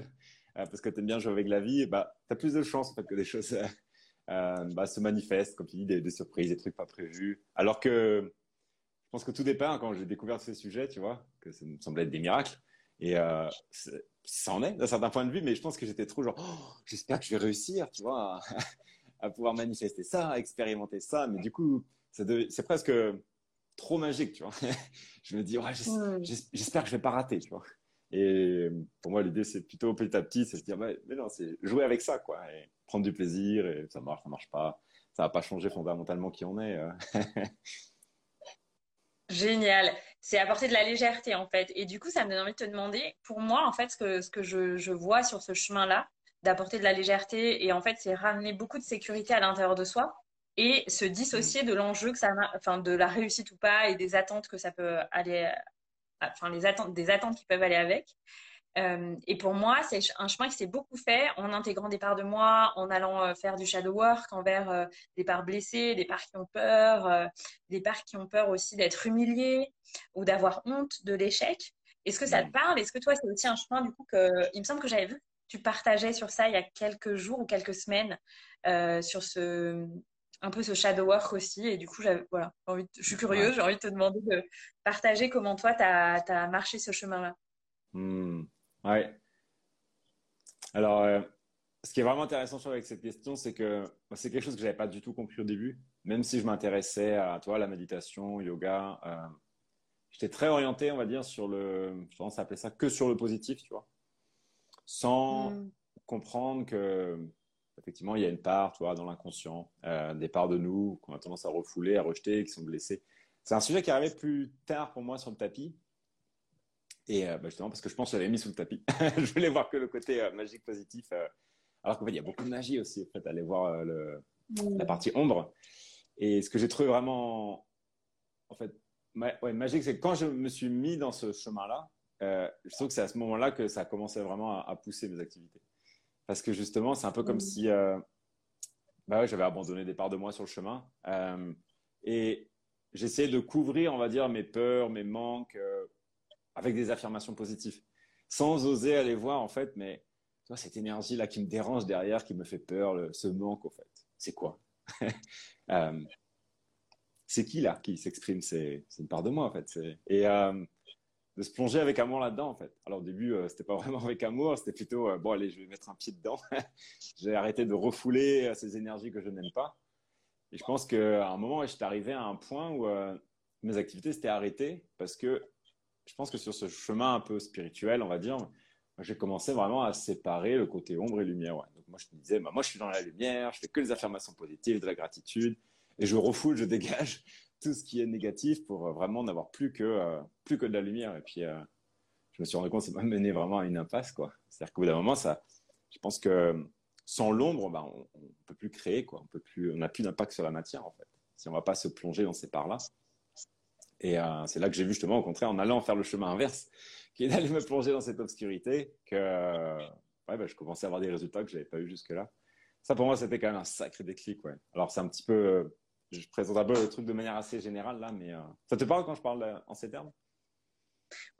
parce que tu aimes bien jouer avec la vie, bah, tu as plus de en fait, que des choses bah, se manifestent, comme tu dis, des, des, surprises, des trucs pas prévus. Alors que pense que tout départ, quand j'ai découvert ces sujets, tu vois, que ça me semblait être des miracles. Et euh, ça en est d'un certain point de vue, mais je pense que j'étais trop genre, oh, j'espère que je vais réussir, tu vois, à, pouvoir manifester ça, à expérimenter ça. Mais du coup, c'est presque trop magique, tu vois. je me dis, ouais, j'espère que je vais pas rater, tu vois. Et pour moi, l'idée, c'est plutôt petit à petit, c'est se dire, mais non, c'est jouer avec ça, quoi, et prendre du plaisir, et ça marche, ça marche pas, ça va pas changer fondamentalement qui on est. Génial. C'est apporter de la légèreté, en fait. Et du coup, ça me donne envie de te demander, pour moi, en fait, ce que, je vois sur ce chemin-là, d'apporter de la légèreté, et en fait, c'est ramener beaucoup de sécurité à l'intérieur de soi et se dissocier de l'enjeu que ça enfin de la réussite ou pas et des attentes que ça peut aller enfin les attentes des attentes qui peuvent aller avec euh, et pour moi c'est un chemin qui s'est beaucoup fait en intégrant des parts de moi en allant euh, faire du shadow work envers euh, des parts blessées des parts qui ont peur des parts qui ont peur aussi d'être humiliées ou d'avoir honte de l'échec est-ce que ça te parle? Est-ce que toi c'est aussi un chemin du coup que il me semble que j'avais vu tu partageais sur ça il y a quelques jours ou quelques semaines sur ce un peu ce shadow work aussi. Et du coup, voilà, je suis curieuse, j'ai envie de te demander de partager comment toi, tu as, marché ce chemin-là. Hmm. Ouais. Alors, euh, ce qui est vraiment intéressant avec cette question, c'est que c'est quelque chose que je n'avais pas du tout compris au début. Même si je m'intéressais à toi, la méditation, yoga, euh, j'étais très orienté, on va dire, sur le, je pense appeler ça que sur le positif, tu vois, sans hmm. comprendre que effectivement, il y a une part, tu vois, dans l'inconscient, euh, des parts de nous qu'on a tendance à refouler, à rejeter, qui sont blessées. C'est un sujet qui est arrivé plus tard pour moi sur le tapis. Et euh, bah, justement, parce que je pense que je l'avais mis sous le tapis. je voulais voir que le côté euh, magique positif. alors qu'en fait, il y a beaucoup de magie aussi, en fait, aller voir le, la partie ombre. Et ce que j'ai trouvé vraiment, en fait, ouais, magique, c'est que quand je me suis mis dans ce chemin-là, je trouve que c'est à ce moment-là que ça a commencé vraiment à pousser mes activités. Parce que justement, c'est un peu comme mm. si euh, bah j'avais abandonné des parts de moi sur le chemin. Euh, et j'essayais de couvrir, on va dire, mes peurs, mes manques euh, avec des affirmations positives. Sans oser aller voir, en fait, mais toi, cette énergie-là qui me dérange derrière, qui me fait peur, ce manque, en fait, c'est quoi? C'est qui, là, qui s'exprime? C'est une part de moi, en fait. Et de se plonger avec amour là-dedans en fait. Alors au début, euh, c'était pas vraiment avec amour, c'était plutôt euh, bon allez, je vais mettre un pied dedans. J'ai arrêté de refouler euh, ces énergies que je n'aime pas. Et je pense qu'à un moment, j'étais arrivé à un point où mes activités s'étaient arrêtées parce que je pense que sur ce chemin un peu spirituel, on va dire, j'ai commencé vraiment à séparer le côté ombre et lumière. Donc moi, je me disais, bah, moi, je suis dans la lumière, je fais que les affirmations positives, de la gratitude, et je refoule, je dégage tout ce qui est négatif pour euh, vraiment n'avoir plus que euh, plus que de la lumière. Et puis, euh, je me suis rendu compte que ça m'a mené vraiment à une impasse. C'est-à-dire qu'au bout d'un moment, ça, je pense que sans l'ombre, bah, on, ne peut plus créer, quoi. On n'a plus d'impact sur la matière, en fait. Si on va pas se plonger dans ces parts-là. Et c'est là que j'ai vu justement, au contraire, en allant faire le chemin inverse, qui est d'aller me plonger dans cette obscurité, que ouais, bah, je commençais à avoir des résultats que je n'avais pas eu jusque-là. Ça, pour moi, c'était quand même un sacré déclic. Ouais. Alors, c'est un petit peu je présente un peu le truc de manière assez générale là, mais euh, ça te parle quand je parle euh, en ces termes?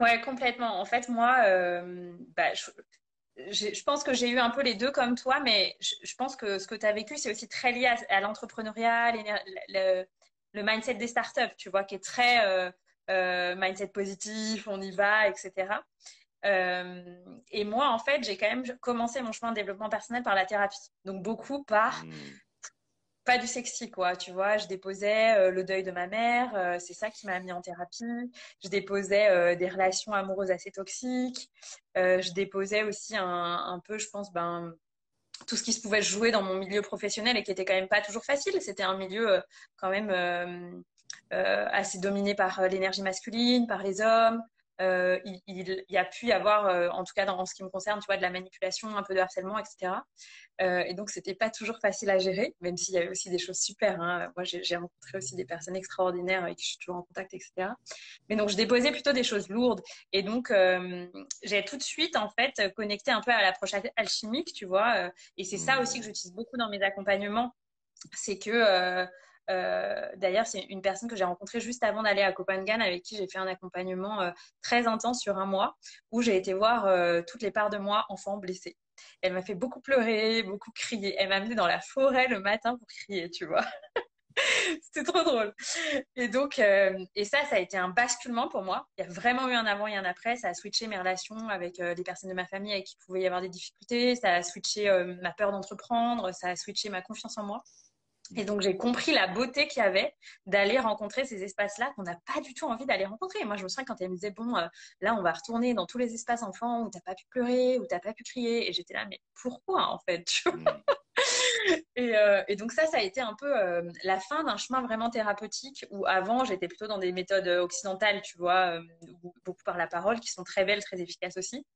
Ouais, complètement. En fait, moi, euh, bah, je, pense que j'ai eu un peu les deux comme toi, mais je, pense que ce que tu as vécu, c'est aussi très lié à, l'entrepreneuriat, le, mindset des startups, tu vois, qui est très mindset positif, on y va, etc. et moi, en fait, j'ai quand même commencé mon chemin de développement personnel par la thérapie. Donc, beaucoup par mmh pas du sexy, quoi. Tu vois, je déposais euh, le deuil de ma mère, euh, c'est ça qui m'a mis en thérapie. Je déposais euh, des relations amoureuses assez toxiques. je déposais aussi un, un, peu, je pense, ben, tout ce qui se pouvait jouer dans mon milieu professionnel et qui était quand même pas toujours facile. C'était un milieu quand même assez dominé par l'énergie masculine, par les hommes. Euh, il, y a pu y avoir, euh, en tout cas dans ce qui me concerne, tu vois, de la manipulation, un peu de harcèlement, etc. Euh, et donc, c'était pas toujours facile à gérer, même s'il y avait aussi des choses super. Hein. Moi, j'ai rencontré aussi des personnes extraordinaires avec qui je suis toujours en contact, etc. Mais donc, je déposais plutôt des choses lourdes. Et donc, j'ai tout de suite, en fait, connecté un peu à l'approche alchimique, tu vois. et c'est ça aussi que j'utilise beaucoup dans mes accompagnements. C'est que d'ailleurs, c'est une personne que j'ai rencontrée juste avant d'aller à Copenhague, avec qui j'ai fait un accompagnement euh, très intense sur un mois, où j'ai été voir euh, toutes les parts de moi enfants blessés. Elle m'a fait beaucoup pleurer, beaucoup crier. Elle m'a amené dans la forêt le matin pour crier, tu vois. C'était trop drôle. Et donc, et ça, ça a été un basculement pour moi. Il y a vraiment eu un avant et un après. Ça a switché mes relations avec les personnes de ma famille avec qui pouvait y avoir des difficultés. Ça a switché ma peur d'entreprendre. Ça a switché ma confiance en moi. Et donc, j'ai compris la beauté qu'il y avait d'aller rencontrer ces espaces-là qu'on n'a pas du tout envie d'aller rencontrer. Moi, je me souviens quand elle me disait, bon, euh, là, on va retourner dans tous les espaces enfants où tu n'as pas pu pleurer, où tu n'as pas pu crier. Et j'étais là, mais pourquoi, en fait mm. euh, et, donc, ça, ça a été un peu euh, la fin d'un chemin vraiment thérapeutique où avant, j'étais plutôt dans des méthodes occidentales, tu vois, beaucoup par la parole, qui sont très belles, très efficaces aussi.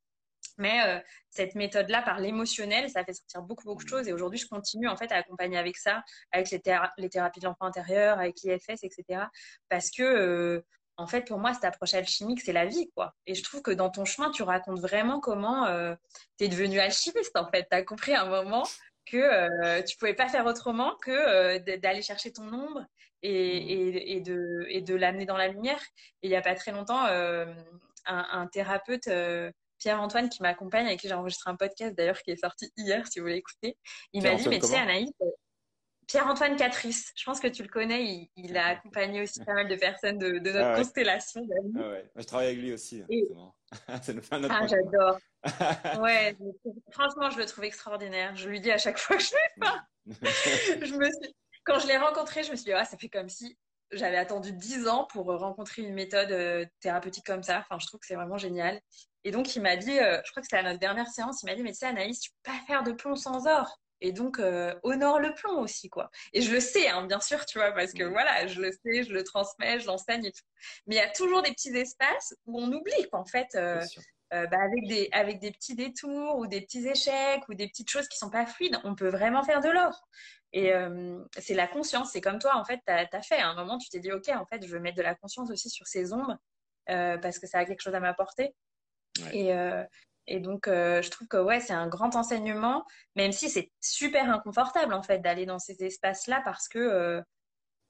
Mais euh, cette méthode-là, par l'émotionnel, ça fait sortir beaucoup, beaucoup de choses. Et aujourd'hui, je continue en fait à accompagner avec ça, avec les, les thérapies de l'enfant intérieur, avec l'IFS, etc. Parce que, euh, en fait, pour moi, cette approche alchimique, c'est la vie, quoi. Et je trouve que dans ton chemin, tu racontes vraiment comment euh, tu es devenu alchimiste, en fait. Tu as compris à un moment que tu pouvais pas faire autrement que d'aller chercher ton ombre et, mmh. et, et de, et de l'amener dans la lumière. Et il n'y a pas très longtemps, un, un, thérapeute Pierre-Antoine qui m'accompagne, avec qui j'ai enregistré un podcast d'ailleurs qui est sorti hier, si vous voulez écouter. Il m'a dit, mais tu sais, Anaïs, euh, Pierre-Antoine Catrice, je pense que tu le connais, il, a accompagné aussi pas mal de personnes de, notre ah constellation. Ah ouais. Je travaille avec lui aussi. Ça nous fait un autre Ah, j'adore. ouais, franchement, je le trouve extraordinaire. Je lui dis à chaque fois que je le pas. je me suis... Quand je l'ai rencontré, je me suis dit, ah, ça fait comme si j'avais attendu 10 ans pour rencontrer une méthode euh, thérapeutique comme ça. Enfin, je trouve que c'est vraiment génial. Et donc, il m'a dit, euh, je crois que c'était à notre dernière séance, il m'a dit, mais tu sais, Anaïs, tu peux pas faire de plomb sans or. Et donc, euh, honore le plomb aussi, quoi. Et je le sais, hein, bien sûr, tu vois, parce que voilà, je le sais, je le transmets, je l'enseigne et tout. Mais il y a toujours des petits espaces où on oublie qu'en fait, euh, bah, avec, des, avec des petits détours ou des petits échecs ou des petites choses qui sont pas fluides, on peut vraiment faire de l'or. Et c'est la conscience. C'est comme toi, en fait, tu as, fait. À un moment, tu t'es dit, OK, en fait, je veux mettre de la conscience aussi sur ces ombres parce que ça a quelque chose à m'apporter. Et, euh, et donc, euh, je trouve que ouais, c'est un grand enseignement, même si c'est super inconfortable en fait d'aller dans ces espaces-là parce que euh,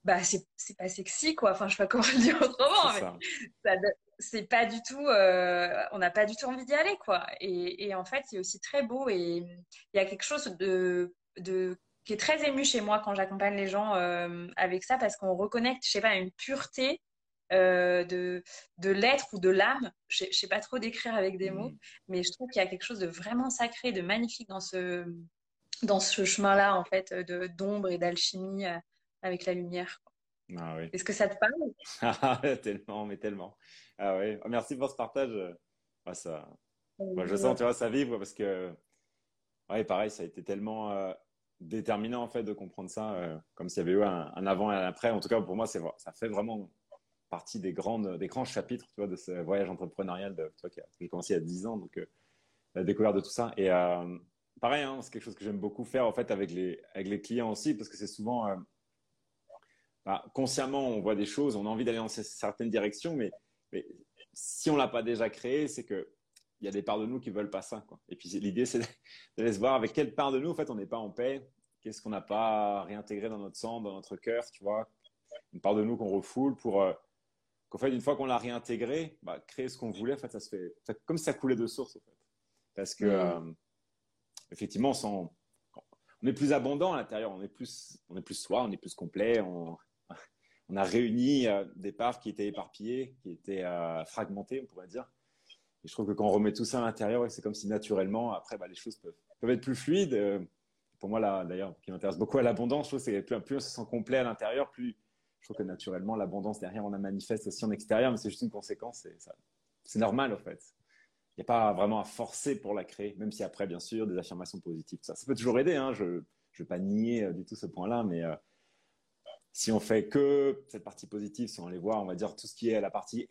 bah, c'est pas sexy quoi. Enfin, je sais pas comment le dire autrement, mais c'est pas du tout, on n'a pas du tout envie d'y aller quoi. Et, et en fait, c'est aussi très beau et il y a quelque chose de, de qui est très ému chez moi quand j'accompagne les gens avec ça parce qu'on reconnecte, je sais pas, une pureté euh, de, de l'être ou de l'âme. Je ne sais pas trop décrire avec des mots, mm. mais je trouve qu'il y a quelque chose de vraiment sacré, de magnifique dans ce, dans ce chemin-là, en fait, de, d'ombre et d'alchimie euh, avec la lumière. Ah Est-ce que ça te parle? Tellement, mais tellement. Ah oui. Oh, merci pour ce partage. Ah, ça... je sens, tu vois, ça vibre parce que, ouais, pareil, ça a été tellement euh, déterminant en fait de comprendre ça, comme s'il y avait eu un, un, avant et un après. En tout cas, pour moi, c'est ça fait vraiment partie des, grandes, des grands chapitres tu vois, de ce voyage entrepreneurial de, tu vois, qui a commencé il y a 10 ans. Donc, euh, la découverte de tout ça. Et euh, pareil, hein, c'est quelque chose que j'aime beaucoup faire en fait avec les, avec les clients aussi, parce que c'est souvent euh, bah, consciemment, on voit des choses, on a envie d'aller dans certaines directions, mais, mais si on l'a pas déjà créé, c'est que il y a des parts de nous qui veulent pas ça. Quoi. Et puis l'idée, c'est de, se voir avec quelle part de nous, en fait, on n'est pas en paix. Qu'est-ce qu'on n'a pas réintégré dans notre sang, dans notre cœur, tu vois Une part de nous qu'on refoule pour qu'en fait, une fois qu'on l'a réintégré, bah, créer ce qu'on voulait, en fait, ça se fait comme si ça coulait de source, en fait. Parce que, mm. euh, effectivement, on, on, est plus abondant à l'intérieur, on est plus, on est plus soi, on est plus complet, on, on a réuni euh, des parts qui étaient éparpillées, qui étaient euh, fragmentées, on pourrait dire. Et je trouve que quand on remet tout ça à l'intérieur, c'est comme si naturellement, après, bah, les choses peuvent, peuvent être plus fluides. pour moi, là, d'ailleurs, qui m'intéresse beaucoup à l'abondance, je trouve que plus, plus on se sent complet à l'intérieur, plus je trouve que naturellement, l'abondance derrière, on la manifeste aussi en extérieur, mais c'est juste une conséquence. C'est normal, en fait. Il n'y a pas vraiment à forcer pour la créer, même si après, bien sûr, des affirmations positives, ça, ça peut toujours aider. Hein. Je ne veux pas nier euh, du tout ce point-là, mais euh, si on fait que cette partie positive, si on les voit, on va dire tout ce qui est la partie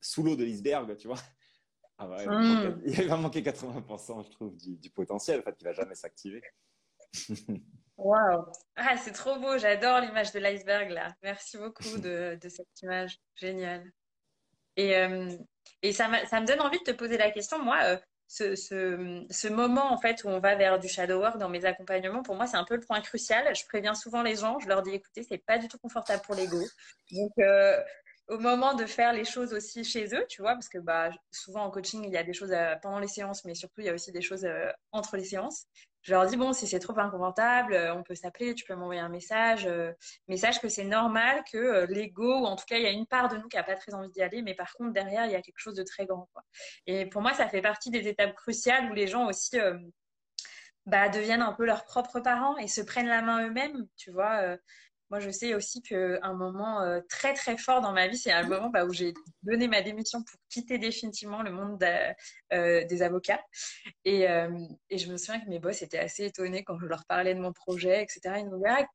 sous l'eau de l'iceberg, tu vois. Ah hmm. il, va manquer 80%, je trouve, du, du potentiel, en fait, qui va jamais s'activer. Waouh! Ah, c'est trop beau, j'adore l'image de l'iceberg là. Merci beaucoup de, cette image, génial. Et, euh, ça, me donne envie de te poser la question, moi, euh, ce, ce, moment en fait où on va vers du shadow work dans mes accompagnements, pour moi, c'est un peu le point crucial. Je préviens souvent les gens, je leur dis écoutez, c'est pas du tout confortable pour l'ego. Donc, euh, au moment de faire les choses aussi chez eux, tu vois, parce que bah, souvent en coaching, il y a des choses pendant les séances, mais surtout, il y a aussi des choses entre les séances je leur dis bon si c'est trop inconfortable euh, on peut s'appeler tu peux m'envoyer un message euh, message que c'est normal que euh, l'ego ou en tout cas il y a une part de nous qui a pas très envie d'y aller mais par contre derrière il y a quelque chose de très grand et pour moi ça fait partie des étapes cruciales où les gens aussi bah, deviennent un peu leurs propres parents et se prennent la main eux-mêmes, tu vois. Moi, je sais aussi qu'un moment très, très fort dans ma vie, c'est un moment bah, où j'ai donné ma démission pour quitter définitivement le monde des avocats. Et, et, je me souviens que mes boss étaient assez étonnés quand je leur parlais de mon projet, etc. Ils nous disaient, ah,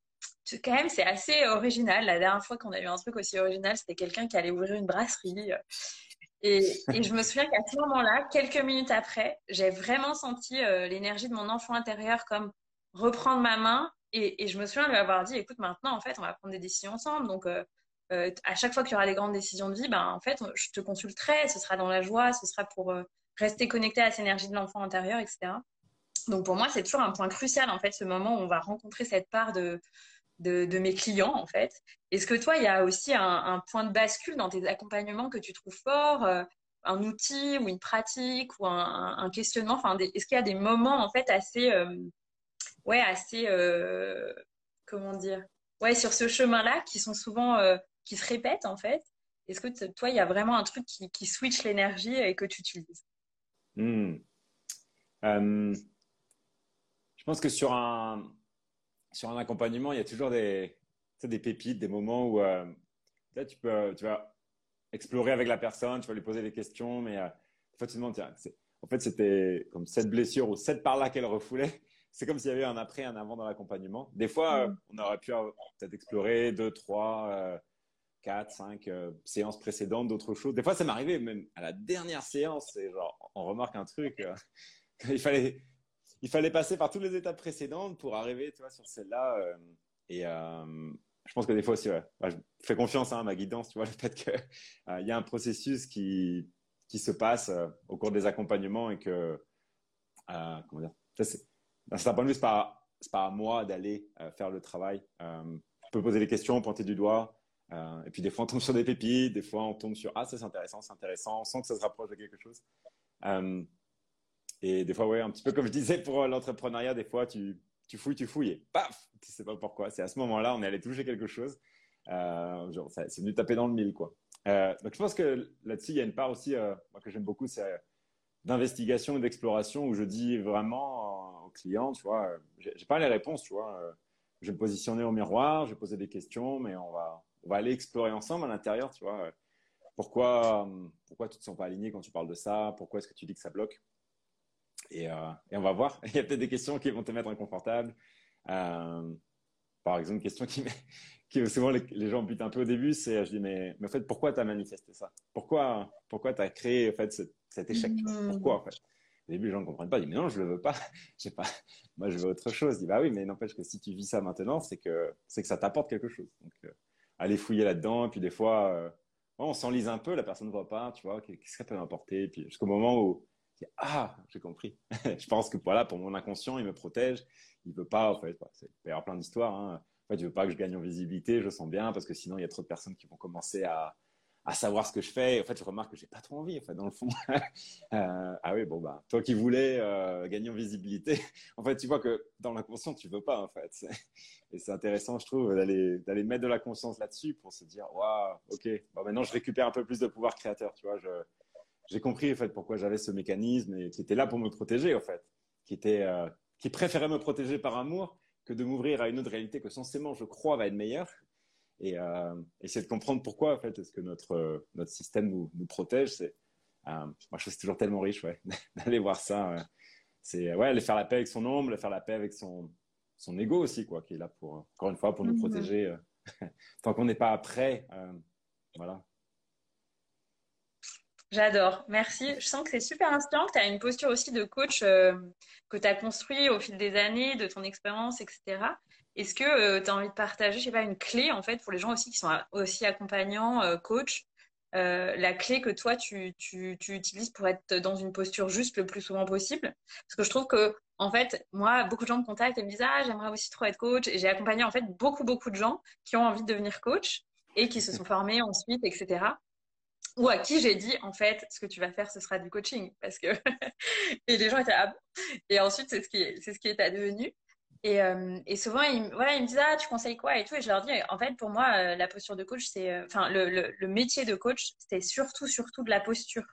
quand même, c'est assez original. La dernière fois qu'on a eu un truc aussi original, c'était quelqu'un qui allait ouvrir une brasserie. Et, je me souviens qu'à ce moment-là, quelques minutes après, j'ai vraiment senti euh, l'énergie de mon enfant intérieur comme reprendre ma main. Et, je me souviens lui avoir dit, écoute, maintenant, en fait, on va prendre des décisions ensemble. Donc, euh, euh, à chaque fois qu'il y aura des grandes décisions de vie, ben, en fait, je te consulterai. Ce sera dans la joie, ce sera pour rester connecté à cette énergie de l'enfant intérieur, etc. Donc, pour moi, c'est toujours un point crucial, en fait, ce moment où on va rencontrer cette part de, de, mes clients, en fait. Est-ce que toi, il y a aussi un, point de bascule dans tes accompagnements que tu trouves fort, euh, un outil ou une pratique ou un, questionnement? Enfin, Est-ce qu'il y a des moments, en fait, assez, euh, ouais, assez, euh, comment dire, ouais, sur ce chemin-là, qui sont souvent, qui se répètent, en fait Est-ce que toi, il y a vraiment un truc qui, switch l'énergie et que tu utilises? Hmm. Je pense que sur un, sur un accompagnement, il y a toujours des, des pépites, des moments où euh, tu, peux, tu vas explorer avec la personne, tu vas lui poser des questions, mais euh, tu te demandes, tiens, en fait, c'était comme cette blessure ou cette part-là qu'elle refoulait. C'est comme s'il y avait un après, un avant dans l'accompagnement. Des fois, euh, mm. on aurait pu peut-être explorer deux, trois, quatre, cinq séances précédentes, d'autres choses. Des fois, ça m'arrivait même à la dernière séance, et genre, on remarque un truc. il fallait il fallait passer par toutes les étapes précédentes pour arriver, tu vois, sur celle-là. Euh, et euh, je pense que des fois aussi, ouais, je fais confiance hein, à ma guidance, tu vois, le fait qu'il euh, y a un processus qui, qui se passe au cours des accompagnements et que, comment dire, d'un certain point de vue, ce n'est pas, pas à moi d'aller faire le travail. je peux poser des questions, pointer du doigt. et puis des fois, on tombe sur des pépites, des fois, on tombe sur Ah, ça c'est intéressant, c'est intéressant, on sent que ça se rapproche de quelque chose. Et des fois, ouais, un petit peu comme je disais pour euh, l'entrepreneuriat, des fois, tu, tu fouilles, tu fouilles et paf, tu sais pas pourquoi. C'est à ce moment-là, on est allé toucher quelque chose. Euh, genre, c'est venu taper dans le mille, quoi. Euh, donc, je pense que là-dessus, il y a une part aussi euh, moi, que j'aime beaucoup, c'est d'investigation et d'exploration où je dis vraiment aux clients, tu vois, j'ai pas les réponses, tu vois. je vais me positionner au miroir, je vais poser des questions, mais on va, on va aller explorer ensemble à l'intérieur, tu vois. Pourquoi, pourquoi tu te sens pas aligné quand tu parles de ça? Pourquoi est-ce que tu dis que ça bloque? Euh, et, on va voir. Il y a peut-être des questions qui vont te mettre inconfortable. Euh, par exemple, une question qui, qui souvent les, gens butent un peu au début, c'est je dis mais, mais en fait pourquoi tu as manifesté ça? Pourquoi pourquoi tu as créé en fait cet échec? Mmh. Pourquoi en fait? Au début, les gens ne comprennent pas. Ils disent mais non, je le veux pas. pas. Moi, je veux autre chose. Je dis bah oui, mais n'empêche que si tu vis ça maintenant, c'est que c'est que ça t'apporte quelque chose. Donc euh, aller fouiller là-dedans. Et puis des fois, on s'enlise un peu, la personne ne voit pas. Tu vois, qu'est-ce que ça peut m'apporter? Puis jusqu'au moment où ah, j'ai compris. je pense que voilà, pour mon inconscient, il me protège. Il veut pas, en fait, il peut y avoir plein d'histoires. Hein. En fait, il veut pas que je gagne en visibilité, je sens bien, parce que sinon, il y a trop de personnes qui vont commencer à, à savoir ce que je fais. En fait, je remarque que j'ai pas trop envie, en fait, dans le fond. euh, ah oui, bon, bah, toi qui voulais euh, gagner en visibilité, en fait, tu vois que dans l'inconscient, tu veux pas, en fait. Et c'est intéressant, je trouve, d'aller, d'aller mettre de la conscience là-dessus pour se dire, waouh, ok, bon, maintenant, je récupère un peu plus de pouvoir créateur, tu vois. J'ai compris en fait pourquoi j'avais ce mécanisme et qui était là pour me protéger en fait, qui était euh, qui préférait me protéger par amour que de m'ouvrir à une autre réalité que censément je crois va être meilleure et euh, essayer de comprendre pourquoi en fait est-ce que notre notre système nous, nous protège c'est euh, moi je trouve c'est toujours tellement riche ouais d'aller voir ça c'est ouais aller faire la paix avec son ombre aller faire la paix avec son son ego aussi quoi qui est là pour encore une fois pour nous mmh. protéger tant qu'on n'est pas prêt voilà J'adore, merci. Je sens que c'est super inspirant, que tu as une posture aussi de coach euh, que tu as construit au fil des années, de ton expérience, etc. Est-ce que euh, tu as envie de partager, je sais pas, une clé en fait pour les gens aussi qui sont aussi accompagnants, euh, coach, la clé que toi tu, tu, tu, utilises pour être dans une posture juste le plus souvent possible? Parce que je trouve que en fait, moi, beaucoup de gens me contactent et me disent ah j'aimerais aussi trop être coach. Et j'ai accompagné en fait beaucoup beaucoup de gens qui ont envie de devenir coach et qui se sont formés ensuite, etc ou à qui j'ai dit en fait ce que tu vas faire ce sera du coaching. Parce que et les gens étaient ah et ensuite c'est ce qui est c'est ce qui est advenu et, euh, et souvent ils, voilà ils me disent ah tu conseilles quoi et tout. Et je leur dis en fait pour moi euh, la posture de coach c'est euh, enfin le, le, le, métier de coach c'est surtout surtout de la posture.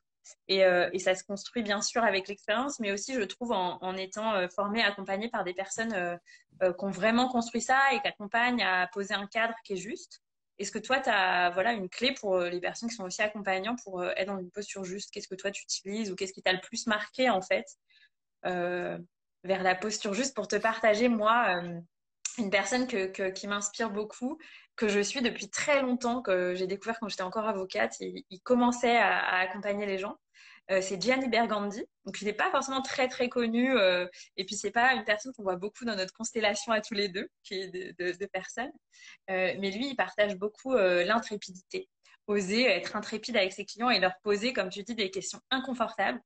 Et, euh, et, ça se construit bien sûr avec l'expérience, mais aussi, je trouve, en, en étant euh, formé, accompagné par des personnes euh, euh, qui ont vraiment construit ça et qui accompagnent à poser un cadre qui est juste. Est-ce que toi, tu as voilà, une clé pour les personnes qui sont aussi accompagnants pour être dans une posture juste? Qu'est-ce que toi, tu utilises ou qu'est-ce qui t'a le plus marqué, en fait, vers la posture juste pour te partager, moi, une personne qui m'inspire beaucoup, que je suis depuis très longtemps, que j'ai découvert quand j'étais encore avocate. Il, commençait à, accompagner les gens. Euh, c'est Gianni Bergandi. Donc, il n'est pas forcément très, très connu. Euh, et puis, c'est pas une personne qu'on voit beaucoup dans notre constellation à tous les deux, qui est de, de, personnes. Euh, mais lui, il partage beaucoup euh, l'intrépidité. Oser être intrépide avec ses clients et leur poser, comme tu dis, des questions inconfortables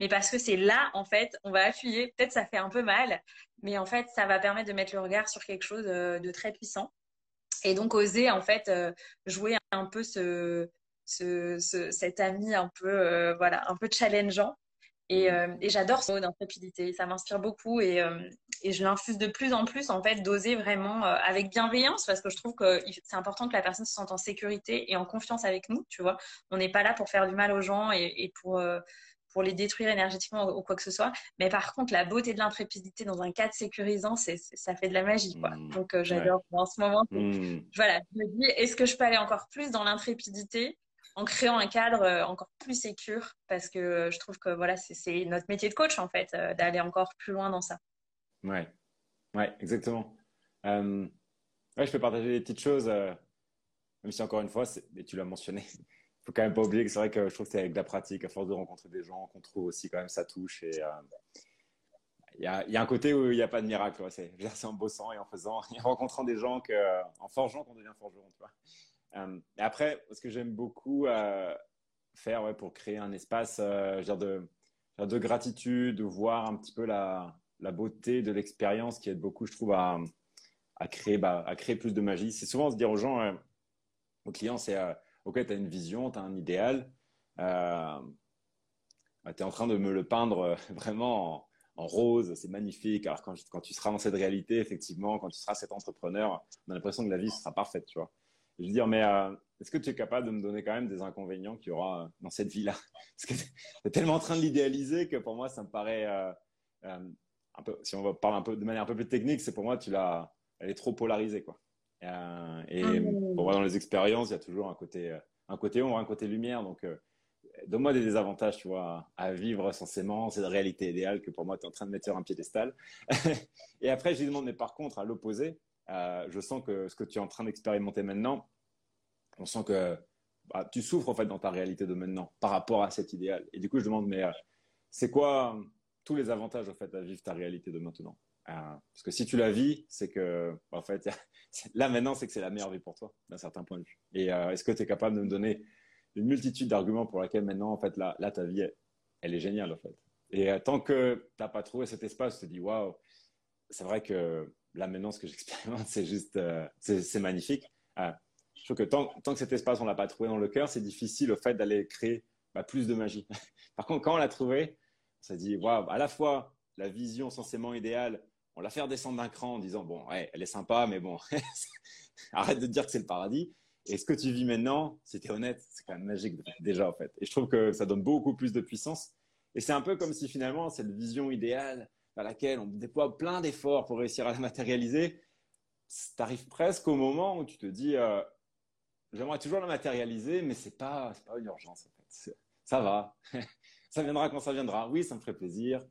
mais parce que c'est là, en fait, on va appuyer. Peut-être ça fait un peu mal, mais en fait, ça va permettre de mettre le regard sur quelque chose euh, de très puissant. Et donc, oser, en fait, euh, jouer un peu ce, ce, ce, cet ami un peu, euh, voilà, un peu challengeant. Et, euh, et j'adore ce mot d'intrépidité. Ça m'inspire beaucoup et, euh, et je l'infuse de plus en plus, en fait, d'oser vraiment avec bienveillance parce que je trouve que c'est important que la personne se sente en sécurité et en confiance avec nous, tu vois. On n'est pas là pour faire du mal aux gens et, et pour pour les détruire énergétiquement ou, quoi que ce soit. Mais par contre, la beauté de l'intrépidité dans un cadre sécurisant, c'est, ça fait de la magie. Quoi. Mmh, Donc, euh, j'adore ouais. en ce moment. Mmh. Voilà, je me dis, est-ce que je peux aller encore plus dans l'intrépidité en créant un cadre euh, encore plus sécure? Parce que euh, je trouve que voilà, c'est, c'est notre métier de coach, en fait, euh, d'aller encore plus loin dans ça. Ouais, ouais exactement. Euh, ouais, je peux partager des petites choses, même si encore une fois, et tu l'as mentionné, faut quand même pas oublier que c'est vrai que je trouve que c'est avec la pratique, à force de rencontrer des gens, qu'on trouve aussi quand même ça touche. Et il euh, y, a, y, a, un côté où il n'y a pas de miracle. C'est en bossant et en faisant en rencontrant des gens, que, en forgeant qu'on devient forgeron. Tu vois. Euh, et après, ce que j'aime beaucoup euh, faire ouais, pour créer un espace euh, de, de gratitude, de voir un petit peu la, la beauté de l'expérience qui aide beaucoup, je trouve, à, à, créer, bah, à créer plus de magie. C'est souvent se dire aux gens, euh, aux clients, c'est ok, tu as une vision, tu as un idéal, euh, tu es en train de me le peindre euh, vraiment en, rose, c'est magnifique. Alors quand, tu seras dans cette réalité, effectivement, quand tu seras cet entrepreneur, on a l'impression que la vie sera parfaite, tu vois. Je veux dire, mais euh, est-ce que tu es capable de me donner quand même des inconvénients qu'il y aura euh, dans cette vie-là? Parce que tu es tellement en train de l'idéaliser que pour moi, ça me paraît un peu, si on va parler un peu de manière un peu plus technique, c'est pour moi, tu l'as, elle est trop polarisée, quoi. Euh, et pour moi, dans les expériences, il y a toujours un côté, un côté ombre, un côté lumière. Donc, euh, donne-moi des désavantages, tu vois, à vivre censément, c'est la réalité idéale que pour moi, tu es en train de mettre sur un piédestal. et après, je lui demande, mais par contre, à l'opposé, euh, je sens que ce que tu es en train d'expérimenter maintenant, on sent que bah, tu souffres en fait dans ta réalité de maintenant par rapport à cet idéal. Et du coup, je demande, mais euh, c'est quoi tous les avantages en fait à vivre ta réalité de maintenant? euh, Parce que si tu la vis, c'est que en fait, là maintenant, c'est que c'est la meilleure vie pour toi d'un certain point de vue. Et euh, est-ce que tu es capable de me donner une multitude d'arguments pour laquelle maintenant, en fait, là, là ta vie, elle, est géniale en fait? Et euh, tant que tu n'as pas trouvé cet espace, tu te dis, waouh, c'est vrai que là maintenant, ce que j'expérimente, c'est juste, euh, c'est magnifique. Euh, je trouve que tant, tant, que cet espace, on l'a pas trouvé dans le cœur, c'est difficile au fait d'aller créer bah, plus de magie. Par contre, quand on l'a trouvé, on s'est dit, waouh, à la fois la vision censément idéale, on l'a fait redescendre d'un cran en disant, bon, ouais, elle est sympa, mais bon, arrête de dire que c'est le paradis. Et ce que tu vis maintenant, c'était honnête, c'est quand même magique déjà en fait. Et je trouve que ça donne beaucoup plus de puissance. Et c'est un peu comme si finalement cette vision idéale à laquelle on déploie plein d'efforts pour réussir à la matérialiser, tu arrives presque au moment où tu te dis, euh, j'aimerais toujours la matérialiser, mais c'est pas, pas une urgence en fait. Ça va, ça viendra quand ça viendra. Oui, ça me ferait plaisir.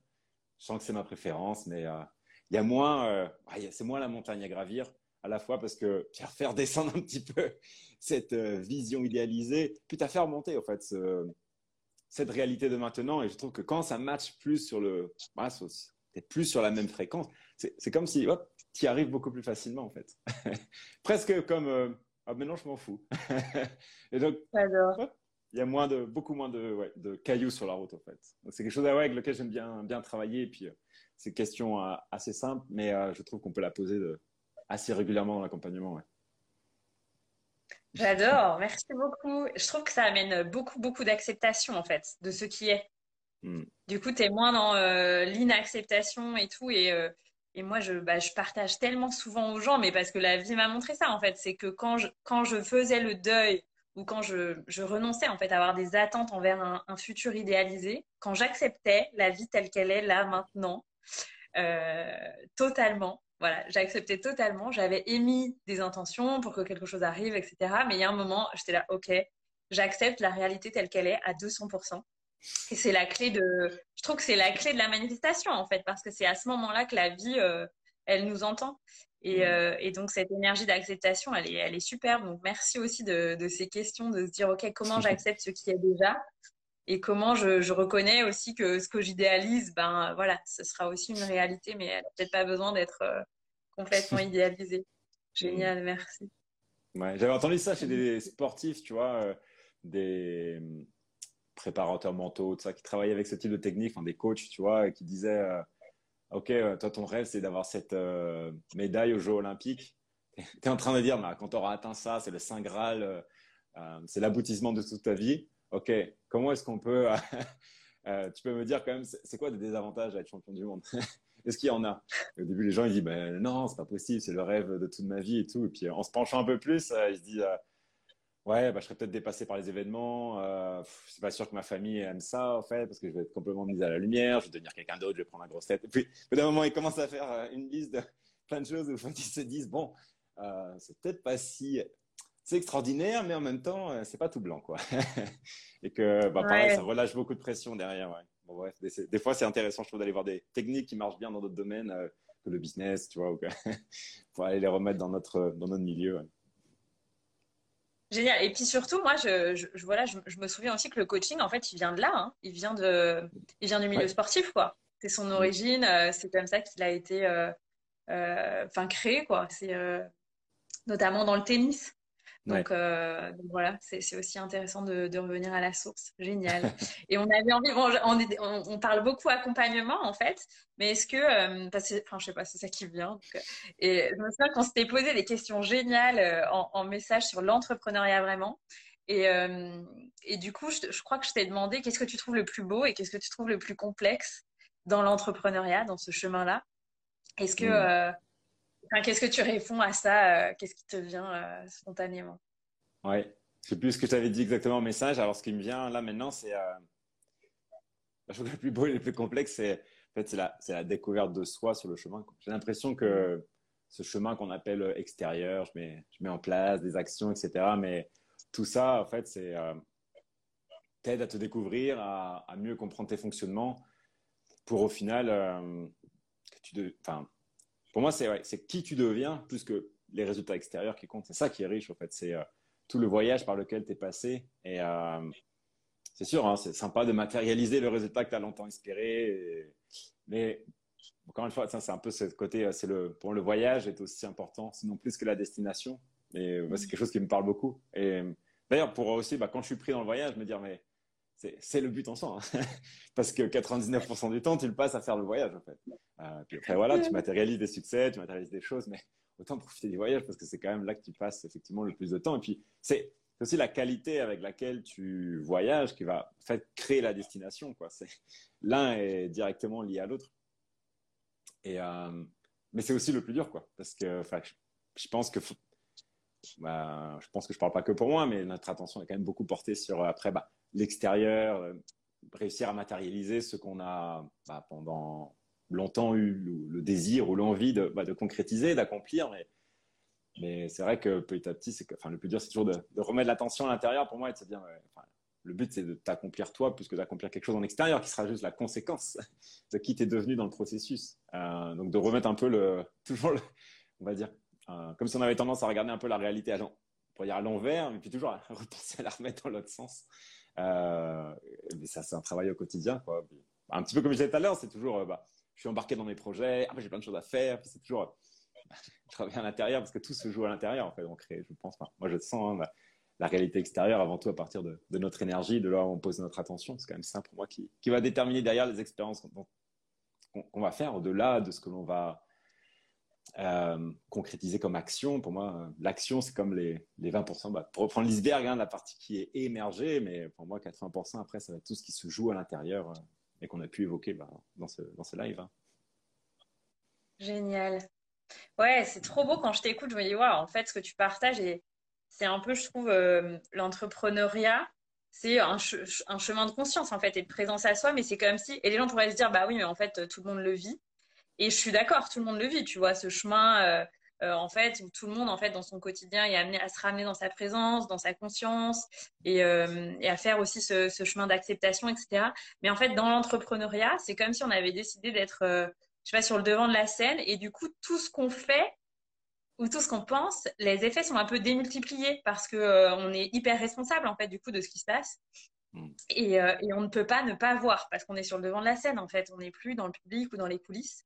Je sens que c'est ma préférence, mais euh, il y a moins, euh, c'est moins la montagne à gravir à la fois parce que faire descendre un petit peu cette euh, vision idéalisée, puis tu as fait remonter en fait ce, cette réalité de maintenant. Et je trouve que quand ça match plus sur le, bah, tu plus sur la même fréquence, c'est comme si tu y arrives beaucoup plus facilement en fait. Presque comme euh, ah, maintenant je m'en fous. et donc, il y a moins de, beaucoup moins de, ouais, de cailloux sur la route en fait. Donc c'est quelque chose ouais, avec lequel j'aime bien, bien travailler. Et puis euh, c'est une question euh, assez simple, mais euh, je trouve qu'on peut la poser de, assez régulièrement dans l'accompagnement. Ouais. J'adore, merci beaucoup. Je trouve que ça amène beaucoup, beaucoup d'acceptation en fait de ce qui est. Mm. Du coup, tu es moins dans euh, l'inacceptation et tout. Et, euh, et moi, je, bah, je partage tellement souvent aux gens, mais parce que la vie m'a montré ça en fait. C'est que quand je, quand je faisais le deuil ou quand je, renonçais en fait à avoir des attentes envers un, futur idéalisé, quand j'acceptais la vie telle qu'elle est là maintenant, totalement. Voilà, j'acceptais totalement. J'avais émis des intentions pour que quelque chose arrive, etc. Mais il y a un moment, j'étais là, ok, j'accepte la réalité telle qu'elle est à 200%. Et c'est la clé de, je trouve que c'est la clé de la manifestation en fait, parce que c'est à ce moment-là que la vie, euh, elle nous entend. Et, mm. euh, et, donc cette énergie d'acceptation, elle est, elle est superbe. Donc merci aussi de, de, ces questions, de se dire ok comment j'accepte ce qui est déjà? Et comment je, je, reconnais aussi que ce que j'idéalise, ben voilà, ce sera aussi une réalité, mais elle n'a peut-être pas besoin d'être euh, complètement idéalisée. Génial, mm. merci. Ouais, j'avais entendu ça chez des sportifs, tu vois, euh, des préparateurs mentaux, tout ça, qui travaillaient avec ce type de technique, enfin, des coachs, tu vois, qui disaient ok, euh, toi, ton rêve, c'est d'avoir cette médaille aux Jeux Olympiques. Tu es en train de dire, bah, quand tu auras atteint ça, c'est le Saint Graal, c'est l'aboutissement de toute ta vie. Ok, comment est-ce qu'on peut. tu peux me dire quand même, c'est quoi les désavantages à être champion du monde? Est-ce qu'il y en a? Au début, les gens ils disent, ben, non, c'est pas possible, c'est le rêve de toute ma vie et tout. Et puis en se penchant un peu plus, ils se disent, ouais, bah, je serais peut-être dépassé par les événements. Euh, c'est pas sûr que ma famille aime ça, en fait, parce que je vais être complètement mise à la lumière. Je vais devenir quelqu'un d'autre, je vais prendre la grosse tête. Et puis, au d'un moment, ils commencent à faire euh, une liste de plein de choses où ils se disent, bon, euh, c'est peut-être pas si. C'est extraordinaire, mais en même temps, euh, c'est pas tout blanc, quoi. et que, bah, pareil, ça relâche beaucoup de pression derrière. Ouais. Bon, bref, des, des, fois, c'est intéressant, je trouve, d'aller voir des techniques qui marchent bien dans d'autres domaines euh, que le business, tu vois, ou que, pour aller les remettre dans notre, dans notre milieu. Ouais. Génial. Et puis surtout, moi, je, je voilà, je, me souviens aussi que le coaching, en fait, il vient de là. Hein. Il, vient de, il vient du milieu sportif, quoi. C'est son mm. origine. Euh, c'est comme ça qu'il a été euh, enfin, créé, quoi. C'est notamment dans le tennis. Donc, euh, donc voilà, c'est aussi intéressant de, de, revenir à la source. Génial. Et on avait envie, on, on, parle beaucoup accompagnement en fait, mais est-ce que, euh, parce que, enfin je sais pas, c'est ça qui vient. Donc, et je me souviens qu'on s'était posé des questions géniales euh, en, en message sur l'entrepreneuriat vraiment. Et, euh, et du coup, je, je, crois que je t'ai demandé qu'est-ce que tu trouves le plus beau et qu'est-ce que tu trouves le plus complexe dans l'entrepreneuriat, dans ce chemin-là? Est-ce que mmh qu'est-ce que tu réponds à ça euh, Qu'est-ce qui te vient euh, spontanément? Ouais, je sais plus ce que tu avais dit exactement au message. Alors, ce qui me vient là maintenant, c'est euh, la chose la plus beau et la plus complexe, c'est en fait, la, la, découverte de soi sur le chemin. J'ai l'impression que ce chemin qu'on appelle extérieur, je mets, je mets en place des actions, etc. Mais tout ça, en fait, c'est t'aide à te découvrir, à, mieux comprendre tes fonctionnements, pour au final que tu de, pour moi, c'est qui tu deviens plus que les résultats extérieurs qui comptent. C'est ça qui est riche, en fait. C'est euh, tout le voyage par lequel tu es passé. Et euh, c'est sûr, hein, c'est sympa de matérialiser le résultat que tu as longtemps espéré. Mais encore une fois, c'est un peu ce côté, euh, c'est le, pour le voyage est aussi important, sinon plus que la destination. Et c'est quelque chose qui me parle beaucoup. Et d'ailleurs, pour aussi, bah, quand je suis pris dans le voyage, me dire, mais c'est le but en soi. Hein. Parce que 99% du temps, tu le passes à faire le voyage, en fait. Euh, puis après, voilà, tu matérialises des succès, tu matérialises des choses, mais autant profiter du voyage parce que c'est quand même là que tu passes effectivement le plus de temps. Et puis, c'est aussi la qualité avec laquelle tu voyages qui va en fait, créer la destination. L'un est directement lié à l'autre. Et, euh, mais c'est aussi le plus dur, quoi. Parce que je, pense que bah, je pense que je parle pas que pour moi, mais notre attention est quand même beaucoup portée sur après bah, l'extérieur, euh, réussir à matérialiser ce qu'on a bah, pendant longtemps eu le, désir ou l'envie de, bah, de, concrétiser, d'accomplir. Mais, mais c'est vrai que petit à petit, c'est le plus dur, c'est toujours de, remettre l'attention à l'intérieur pour moi et de se dire, le but, c'est de t'accomplir toi plus que d'accomplir quelque chose en extérieur qui sera juste la conséquence de qui tu es devenu dans le processus. Euh, donc, de remettre un peu le, toujours, on va dire, euh, comme si on avait tendance à regarder un peu la réalité à l'envers, mais puis toujours à repenser à la remettre dans l'autre sens. Euh, mais ça, c'est un travail au quotidien. Quoi. Un petit peu comme je disais tout à l'heure, c'est toujours, euh, bah, je suis embarqué dans mes projets, après j'ai plein de choses à faire, puis c'est toujours, je travaille à l'intérieur parce que tout se joue à l'intérieur en fait. On crée, je pense, moi je sens hein, la, réalité extérieure avant tout à partir de, notre énergie, de là où on pose notre attention. C'est quand même ça pour moi qui va déterminer derrière les expériences qu'on va faire au-delà de ce que l'on va euh, concrétiser comme action. Pour moi, l'action, c'est comme les, les 20%. Bah, pour reprendre l'iceberg, hein, la partie qui est émergée, mais pour moi, 80% après, ça va être tout ce qui se joue à l'intérieur euh, et qu'on a pu évoquer bah, dans, ce, dans ce live. Hein. Génial. Ouais, c'est trop beau quand je t'écoute. Je me dis, waouh, en fait, ce que tu partages, c'est un peu, je trouve, l'entrepreneuriat, c'est un, un, chemin de conscience en fait et de présence à soi, mais c'est comme si, et les gens pourraient se dire, bah oui, mais en fait, tout le monde le vit. Et je suis d'accord, tout le monde le vit, tu vois, ce chemin euh, en fait, où tout le monde, en fait, dans son quotidien, est amené à se ramener dans sa présence, dans sa conscience et, euh, à faire aussi ce, chemin d'acceptation, etc. Mais en fait, dans l'entrepreneuriat, c'est comme si on avait décidé d'être, euh, je sais pas, sur le devant de la scène et du coup, tout ce qu'on fait ou tout ce qu'on pense, les effets sont un peu démultipliés parce que on est hyper responsable en fait du coup de ce qui se passe. Mm. Et, et, on ne peut pas ne pas voir parce qu'on est sur le devant de la scène en fait. On n'est plus dans le public ou dans les coulisses.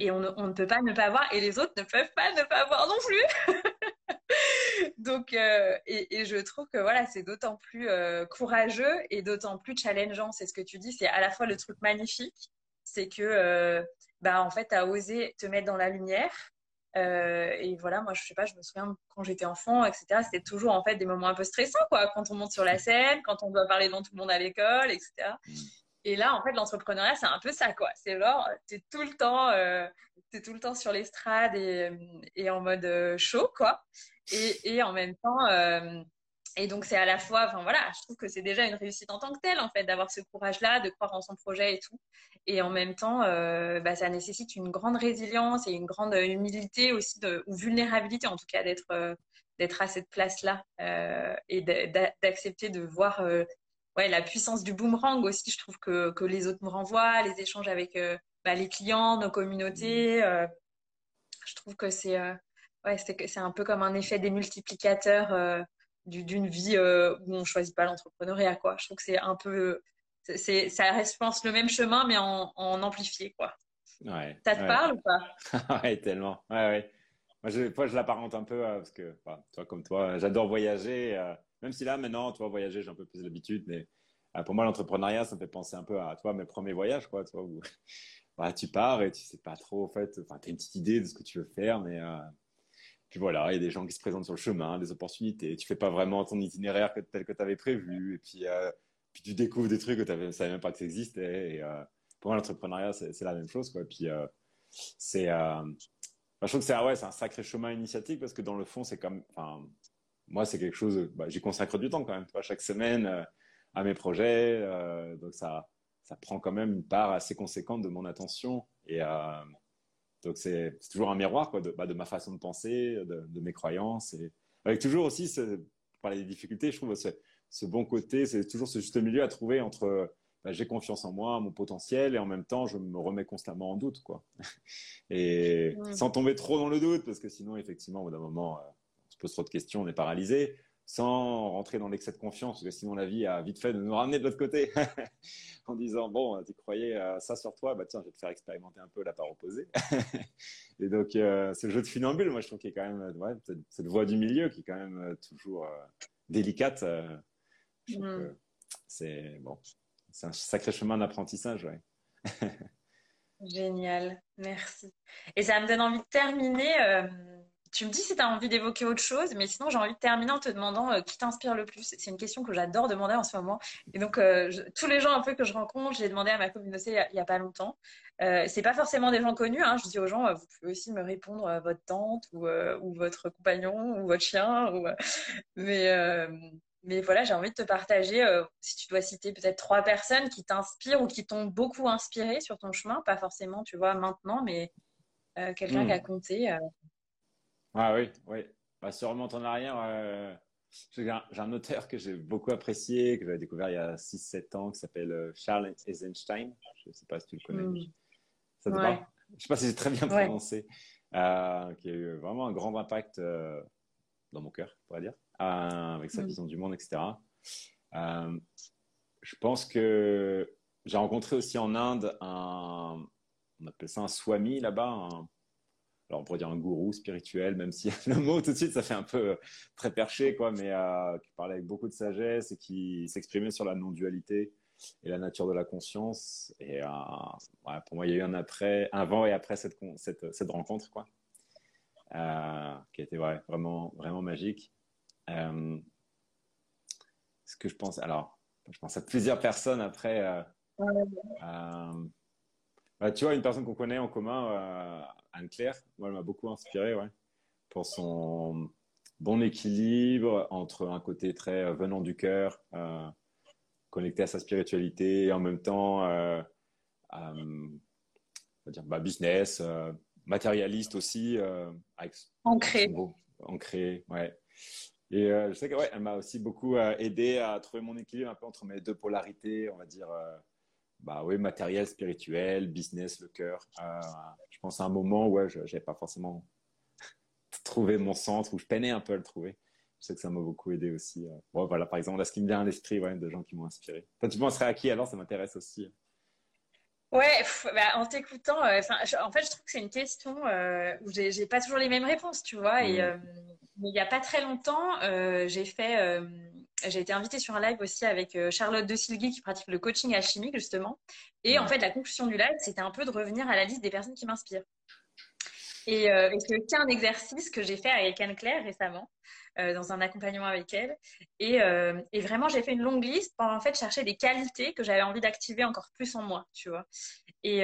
Et on ne, peut pas ne pas voir, et les autres ne peuvent pas ne pas voir non plus. Donc, euh, et, je trouve que voilà, c'est d'autant plus euh, courageux et d'autant plus challengeant. C'est ce que tu dis, c'est à la fois le truc magnifique, c'est que, euh, bah, en fait, tu as osé te mettre dans la lumière. Et voilà, moi, je sais pas, je me souviens quand j'étais enfant, etc., c'était toujours en fait des moments un peu stressants, quoi, quand on monte sur la scène, quand on doit parler devant tout le monde à l'école, etc. Et là, en fait, l'entrepreneuriat, c'est un peu ça, quoi. C'est genre, tu es tout le temps, euh, es tout le temps sur l'estrade et, et, en mode euh, chaud, quoi. Et, et en même temps, euh, et donc c'est à la fois, enfin voilà, je trouve que c'est déjà une réussite en tant que telle, en fait, d'avoir ce courage-là, de croire en son projet et tout. Et en même temps, euh, bah, ça nécessite une grande résilience et une grande humilité aussi, de, ou vulnérabilité en tout cas, d'être euh, d'être à cette place-là euh, et d'accepter de voir ouais, la puissance du boomerang aussi, je trouve que, que les autres me renvoient, les échanges avec bah, les clients, nos communautés. Mm. Euh, je trouve que c'est ouais, c'est un peu comme un effet démultiplicateur d'une vie où on choisit pas l'entrepreneuriat. Quoi. Je trouve que c'est un peu. c'est ça reste, je pense, le même chemin, mais en, en amplifié. Quoi. Ouais, ça te parle ou pas? Ouais, tellement. Ouais, ouais. Moi, je, moi, je l'apparente un peu parce que, bah, toi, comme toi, j'adore voyager. Même si là, maintenant, tu vois, voyager, j'ai un peu plus l'habitude, mais euh, pour moi, l'entrepreneuriat, ça me fait penser un peu à, toi, mes premiers voyages, quoi, tu vois, où bah, tu pars et tu sais pas trop, en fait, enfin, as une petite idée de ce que tu veux faire, mais euh, puis voilà, il y a des gens qui se présentent sur le chemin, des opportunités, tu fais pas vraiment ton itinéraire tel que tu avais prévu, et puis, euh, puis tu découvres des trucs que tu ne savais même pas que ça existait, et pour moi, l'entrepreneuriat, c'est la même chose, quoi, puis c'est... je trouve que c'est ouais, un sacré chemin initiatique parce que dans le fond, c'est comme, moi, c'est quelque chose, bah, j'y consacre du temps quand même, chaque semaine euh, à mes projets. Euh, donc, ça, ça prend quand même une part assez conséquente de mon attention. Et euh, donc, c'est toujours un miroir quoi, de, bah, de, ma façon de penser, de, mes croyances. Et avec toujours aussi, pour parler des difficultés, je trouve ce, bon côté, c'est toujours ce juste milieu à trouver entre bah, j'ai confiance en moi, mon potentiel, et en même temps, je me remets constamment en doute. Quoi. et sans tomber trop dans le doute, parce que sinon, effectivement, au bout d'un moment, se pose trop de questions, on est paralysé, sans rentrer dans l'excès de confiance, parce que sinon la vie a vite fait de nous ramener de l'autre côté, en disant bon, tu croyais ça sur toi, bah tiens, je vais te faire expérimenter un peu la part opposée. et donc euh, ce jeu de funambule, moi je trouve qu'il est quand même ouais, cette voie du milieu qui est quand même euh, toujours euh, délicate. Mm. C'est bon, c'est un sacré chemin d'apprentissage, ouais. Génial, merci. Et ça me donne envie de terminer tu me dis si tu as envie d'évoquer autre chose, mais sinon j'ai envie de terminer en te demandant euh, qui t'inspire le plus. C'est une question que j'adore demander en ce moment. Et donc euh, tous les gens un peu que je rencontre, j'ai demandé à ma communauté il n'y a, pas longtemps. Euh, c'est pas forcément des gens connus. Hein. Je dis aux gens, euh, vous pouvez aussi me répondre votre tante ou, ou, votre compagnon ou votre chien. Ou, mais mais voilà, j'ai envie de te partager, si tu dois citer peut-être trois personnes qui t'inspirent ou qui t'ont beaucoup inspiré sur ton chemin, pas forcément, tu vois, maintenant, mais quelqu'un qui a hmm. compté. Ah oui, oui. Bah, on remonte en arrière, euh, j'ai un, auteur que j'ai beaucoup apprécié, que j'avais découvert il y a 6-7 ans, qui s'appelle euh, Charles Eisenstein. Je ne sais pas si tu le connais. Mm. Ça te Je ne sais pas si j'ai très bien prononcé. Euh, qui a eu vraiment un grand impact dans mon cœur, on pourrait dire, avec sa mm. vision du monde, etc. je pense que j'ai rencontré aussi en Inde un, on appelle ça un swami là-bas, un alors on pourrait dire un gourou spirituel, même si le mot tout de suite ça fait un peu euh, très perché, quoi, mais euh, qui parlait avec beaucoup de sagesse et qui s'exprimait sur la non-dualité et la nature de la conscience. Et euh, pour moi, il y a eu un après, avant et après cette, cette, cette rencontre, quoi, qui a été vraiment, vraiment magique. ce que je pense, alors, je pense à plusieurs personnes après. Bah, tu vois, une personne qu'on connaît en commun, Anne-Claire, moi, elle m'a beaucoup inspiré, ouais, pour son bon équilibre entre un côté très venant du cœur, connecté à sa spiritualité, et en même temps, dire, bah, business, matérialiste aussi. ancré. ancré, ouais. Et je sais qu'elle ouais, elle m'a aussi beaucoup aidé à trouver mon équilibre un peu entre mes deux polarités, on va dire bah oui, matériel, spirituel, business, le cœur. Euh, je pense à un moment où je n'avais pas forcément trouvé mon centre, où je peinais un peu à le trouver. Je sais que ça m'a beaucoup aidé aussi. Euh. Bon, voilà, par exemple, là, ce qui me vient à l'esprit, ouais, de gens qui m'ont inspiré. Toi, tu penserais à qui alors? Ça m'intéresse aussi. Ouais, bah, en t'écoutant, euh, en fait, je trouve que c'est une question où j'ai pas toujours les mêmes réponses, tu vois. Et mmh. il n'y a pas très longtemps, j'ai fait j'ai été invitée sur un live aussi avec euh, Charlotte De Silgui qui pratique le coaching alchimique justement. Et en fait, la conclusion du live, c'était un peu de revenir à la liste des personnes qui m'inspirent. Et, euh, c'est un exercice que j'ai fait avec Anne-Claire récemment, euh, dans un accompagnement avec elle. Et, euh, et vraiment, j'ai fait une longue liste pour en fait chercher des qualités que j'avais envie d'activer encore plus en moi, tu vois. Et,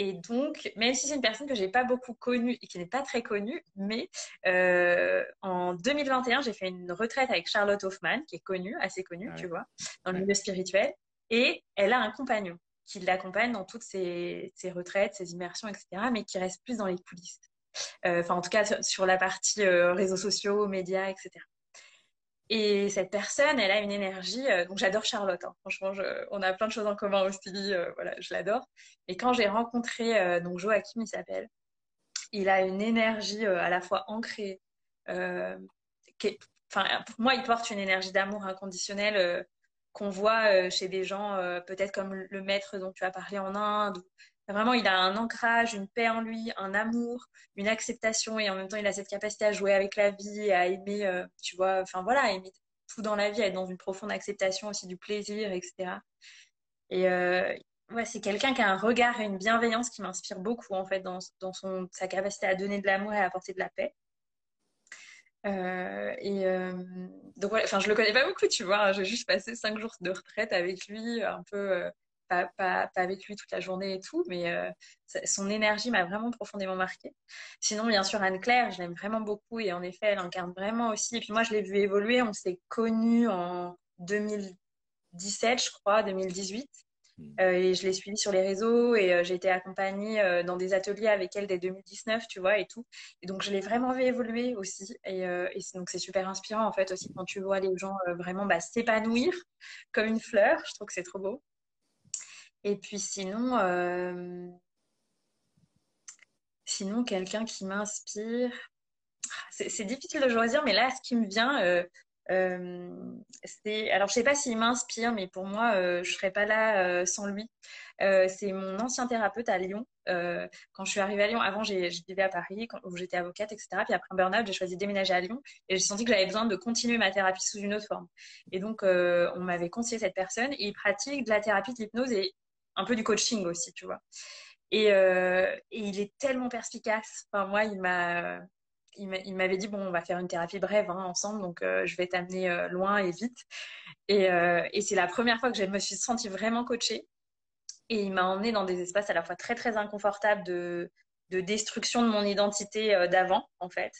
et donc, même si c'est une personne que j'ai pas beaucoup connue et qui n'est pas très connue, mais euh, en 2021, j'ai fait une retraite avec Charlotte Hoffman, qui est connue, assez connue, tu vois, dans le milieu spirituel. Et elle a un compagnon qui l'accompagne dans toutes ses, retraites, ses immersions, etc., mais qui reste plus dans les coulisses. Euh, enfin, en tout cas, sur la partie euh, réseaux sociaux, médias, etc. Et cette personne, elle a une énergie. Euh, donc j'adore Charlotte. Hein. Franchement, on a plein de choses en commun aussi. Euh, voilà, je l'adore. Et quand j'ai rencontré euh, donc Joachim, il s'appelle. Il a une énergie à la fois ancrée. Enfin, pour moi, il porte une énergie d'amour inconditionnel qu'on voit chez des gens, peut-être comme le maître dont tu as parlé en Inde, Vraiment, il a un ancrage, une paix en lui, un amour, une acceptation et en même temps, il a cette capacité à jouer avec la vie, à aimer, euh, tu vois, enfin voilà, à aimer tout dans la vie, à être dans une profonde acceptation aussi du plaisir, etc. Et euh, ouais, c'est quelqu'un qui a un regard et une bienveillance qui m'inspire beaucoup en fait dans, sa capacité à donner de l'amour et à apporter de la paix. Euh, et donc voilà, enfin je le connais pas beaucoup, tu vois. J'ai juste passé cinq jours de retraite avec lui, un peu pas, avec lui toute la journée et tout, mais euh, son énergie m'a vraiment profondément marquée. Sinon, bien sûr, Anne-Claire, je l'aime vraiment beaucoup et en effet, elle incarne vraiment aussi. Et puis moi, je l'ai vu évoluer. On s'est connus en 2017, je crois, 2018. Hmm. Euh, et je l'ai suivie sur les réseaux et euh, j'ai été accompagnée dans des ateliers avec elle dès 2019, tu vois, et tout. Et donc, je l'ai vraiment vu évoluer aussi. Et, donc, c'est super inspirant, en fait, aussi quand tu vois les gens vraiment bah, s'épanouir comme une fleur. Je trouve que c'est trop beau. Et puis sinon, euh, sinon quelqu'un qui m'inspire. C'est difficile de choisir, mais là, ce qui me vient, euh, euh, c'est. Alors, je sais pas s'il m'inspire, mais pour moi, je serais pas là sans lui. c'est mon ancien thérapeute à Lyon. quand je suis arrivée à Lyon, avant, je vivais à Paris, où j'étais avocate, etc. Puis après un burn-out, j'ai choisi de déménager à Lyon et j'ai senti que j'avais besoin de continuer ma thérapie sous une autre forme. Et donc, on m'avait conseillé cette personne il pratique de la thérapie de l'hypnose et un peu du coaching aussi, tu vois. Et, euh, il est tellement perspicace. Enfin, moi, il m'a, il m'avait dit bon, on va faire une thérapie brève hein, ensemble, donc euh, je vais t'amener euh, loin et vite. Et, c'est la première fois que je me suis sentie vraiment coachée. Et il m'a emmenée dans des espaces à la fois très très inconfortables de, de destruction de mon identité d'avant, en fait.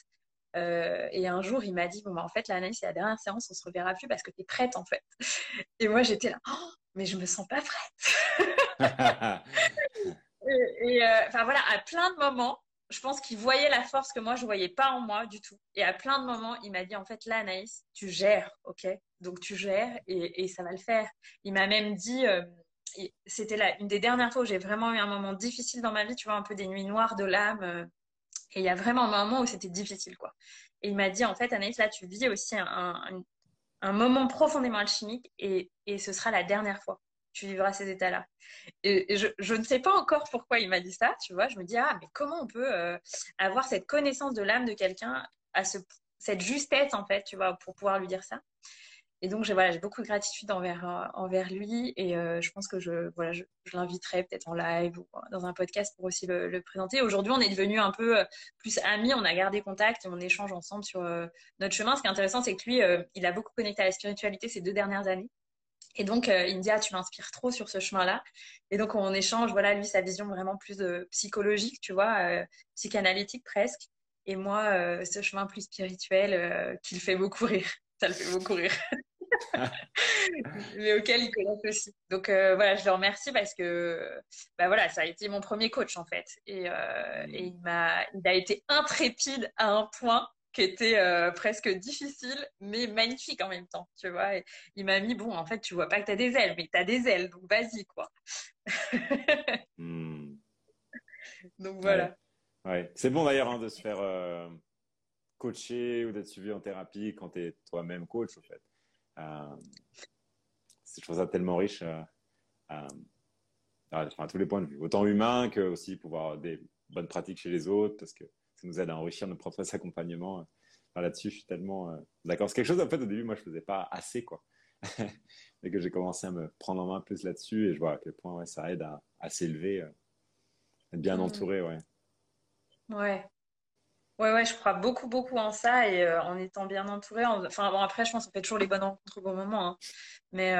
et un jour, il m'a dit Bon, bah, en fait, l'analyse, c'est la dernière séance, on se reverra plus parce que tu es prête, en fait. Et moi, j'étais là oh, Mais je me sens pas prête. et, euh, enfin voilà, à plein de moments, je pense qu'il voyait la force que moi je voyais pas en moi du tout. Et à plein de moments, il m'a dit en fait là, Anaïs, tu gères, ok? Donc tu gères et, ça va le faire. Il m'a même dit, euh, c'était là une des dernières fois où j'ai vraiment eu un moment difficile dans ma vie, tu vois, un peu des nuits noires de l'âme. Euh, et il y a vraiment un moment où c'était difficile, quoi. Et il m'a dit en fait, Anaïs, là, tu vis aussi un, un moment profondément alchimique et, et ce sera la dernière fois tu vivras ces états-là. Et, je, ne sais pas encore pourquoi il m'a dit ça, tu vois. Je me dis, ah, mais comment on peut euh, avoir cette connaissance de l'âme de quelqu'un, à ce, cette justesse, en fait, tu vois, pour pouvoir lui dire ça? Et donc, j'ai beaucoup de gratitude envers, euh, lui et euh, je pense que je, l'inviterai peut-être en live ou dans un podcast pour aussi le, présenter. Aujourd'hui, on est devenus un peu plus amis, on a gardé contact et on échange ensemble sur notre chemin. Ce qui est intéressant, c'est que lui, il a beaucoup connecté à la spiritualité ces deux dernières années. Et donc, euh, il ah, tu m'inspires trop sur ce chemin-là. Et donc, on échange, voilà, lui, sa vision vraiment plus psychologique, tu vois, euh, psychanalytique presque. Et moi, ce chemin plus spirituel qui le fait beaucoup rire. Ça le fait beaucoup rire. mais auquel il connaissent aussi. Donc voilà, je le remercie parce que bah, voilà, ça a été mon premier coach en fait. Et, et il, m'a, il a été intrépide à un point qui était euh, presque difficile, mais magnifique en même temps, tu vois. il m'a mis, bon, en fait, tu vois pas que tu as des ailes, mais tu as des ailes, donc vas-y, quoi. Hmm. Donc voilà. Ouais. C'est bon d'ailleurs hein, de se faire euh, coacher ou d'être suivi en thérapie quand tu es toi-même coach, en fait. Euh, je trouve ça tellement riche à tous les points de vue, autant humain que aussi pouvoir des bonnes pratiques chez les autres, parce que ça nous aide à enrichir notre propre accompagnement. Là-dessus, je suis tellement euh, d'accord. C'est quelque chose, en fait, au début, moi, je faisais pas assez, quoi. Mais que j'ai commencé à me prendre en main plus là-dessus et je vois à quel point ça aide à, s'élever, euh, être bien mmh. entouré, ouais. Ouais. Ouais, ouais, je crois beaucoup, beaucoup en ça et euh, en étant bien entouré. Enfin, bon, après, je pense qu'on fait toujours les bonnes rencontres au bon moment. Hein. Mais,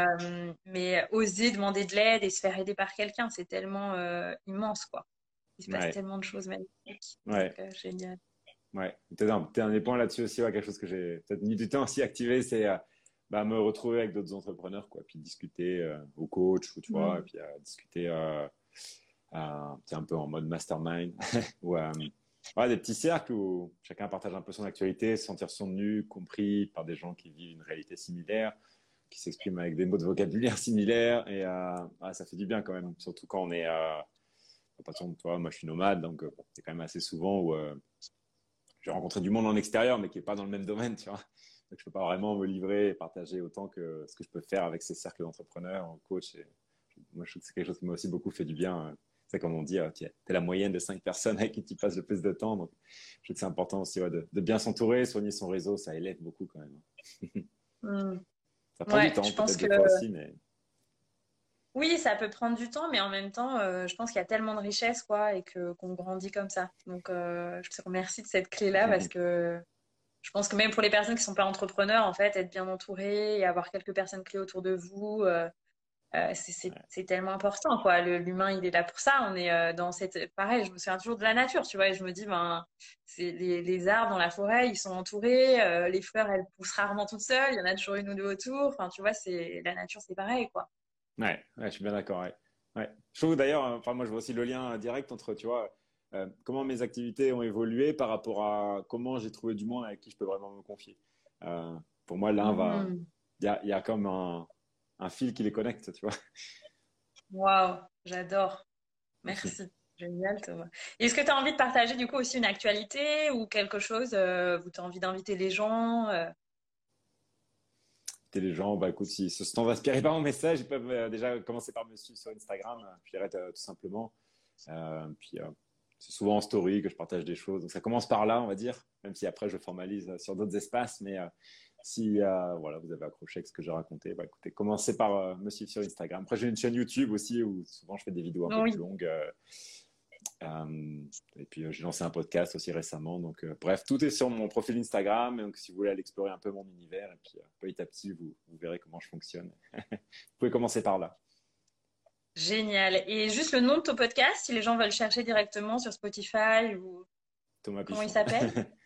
mais oser demander de l'aide et se faire aider par quelqu'un, c'est tellement immense, quoi. Il se passe tellement de choses magnifiques. Ouais. Euh, génial. Ouais, peut-être un, des points là-dessus aussi, quelque chose que j'ai peut-être mis du temps aussi à activer, c'est euh, bah, me retrouver avec d'autres entrepreneurs, quoi, puis discuter euh, au coach, ou, tu vois, et puis discuter un peu en mode mastermind, ou des petits cercles où chacun partage un peu son actualité, se sentir son nu, compris par des gens qui vivent une réalité similaire, qui s'expriment avec des mots de vocabulaire similaires, et ça fait du bien quand même, surtout quand on est toi, moi je suis nomade, donc euh, c'est quand même assez souvent où euh, j'ai rencontré du monde en extérieur, mais qui n'est pas dans le même domaine, tu vois. Donc je peux pas vraiment me livrer et partager autant que ce que je peux faire avec ces cercles d'entrepreneurs, coach. Et, moi, je trouve que c'est quelque chose qui m'a aussi beaucoup fait du bien. C'est comme on dit, euh, tu es la moyenne de cinq personnes avec qui tu passes le plus de temps. Donc, je trouve que c'est important aussi de, bien s'entourer, soigner son réseau, ça élève beaucoup quand même. Hein. Hmm. Ça prend du temps, peut-être que... des fois aussi, mais oui, ça peut prendre du temps, mais en même temps, euh, je pense qu'il y a tellement de richesse, quoi, et que qu'on grandit comme ça. Donc, euh, je te remercie de cette clé-là parce que je pense que même pour les personnes qui ne sont pas entrepreneurs, en fait, être bien entouré et avoir quelques personnes clés autour de vous, euh, c'est tellement important, quoi. L'humain, il est là pour ça. On est dans cette, pareil, je me souviens toujours de la nature, tu vois, et je me dis, ben, les, les, arbres dans la forêt, ils sont entourés, les fleurs, elles poussent rarement toutes seules, il y en a toujours une ou deux autour. Enfin, tu vois, c'est la nature, c'est pareil, quoi. Ouais, je suis bien d'accord. Ouais. Je trouve d'ailleurs, euh, enfin moi je vois aussi le lien direct entre, tu vois, euh, comment mes activités ont évolué par rapport à comment j'ai trouvé du monde avec qui je peux vraiment me confier. Euh, pour moi, l'un va, mm. il y, a, y, a, comme un, un, fil qui les connecte, tu vois. Waouh, j'adore. Merci. Génial, Thomas. Est-ce que tu as envie de partager du coup aussi une actualité ou quelque chose où tu as envie d'inviter les gens les gens, bah écoute, si ce sont inspirés par mon message, ils peuvent euh, déjà commencer par me suivre sur Instagram, euh, je dirais euh, tout simplement. puis c'est souvent en story que je partage des choses. Donc ça commence par là, on va dire, même si après je formalise sur d'autres espaces. Mais si voilà, vous avez accroché avec ce que j'ai raconté, bah, écoutez, commencez par me suivre sur Instagram. Après, j'ai une chaîne YouTube aussi où souvent je fais des vidéos un peu plus longues. Euh, et puis euh, j'ai lancé un podcast aussi récemment. Donc euh, bref, tout est sur mon profil Instagram. Donc si vous voulez aller explorer un peu mon univers, et puis petit à petit, vous, vous verrez comment je fonctionne. vous pouvez commencer par là. Génial. Et juste le nom de ton podcast, si les gens veulent chercher directement sur Spotify ou Thomas Comment il s'appelle?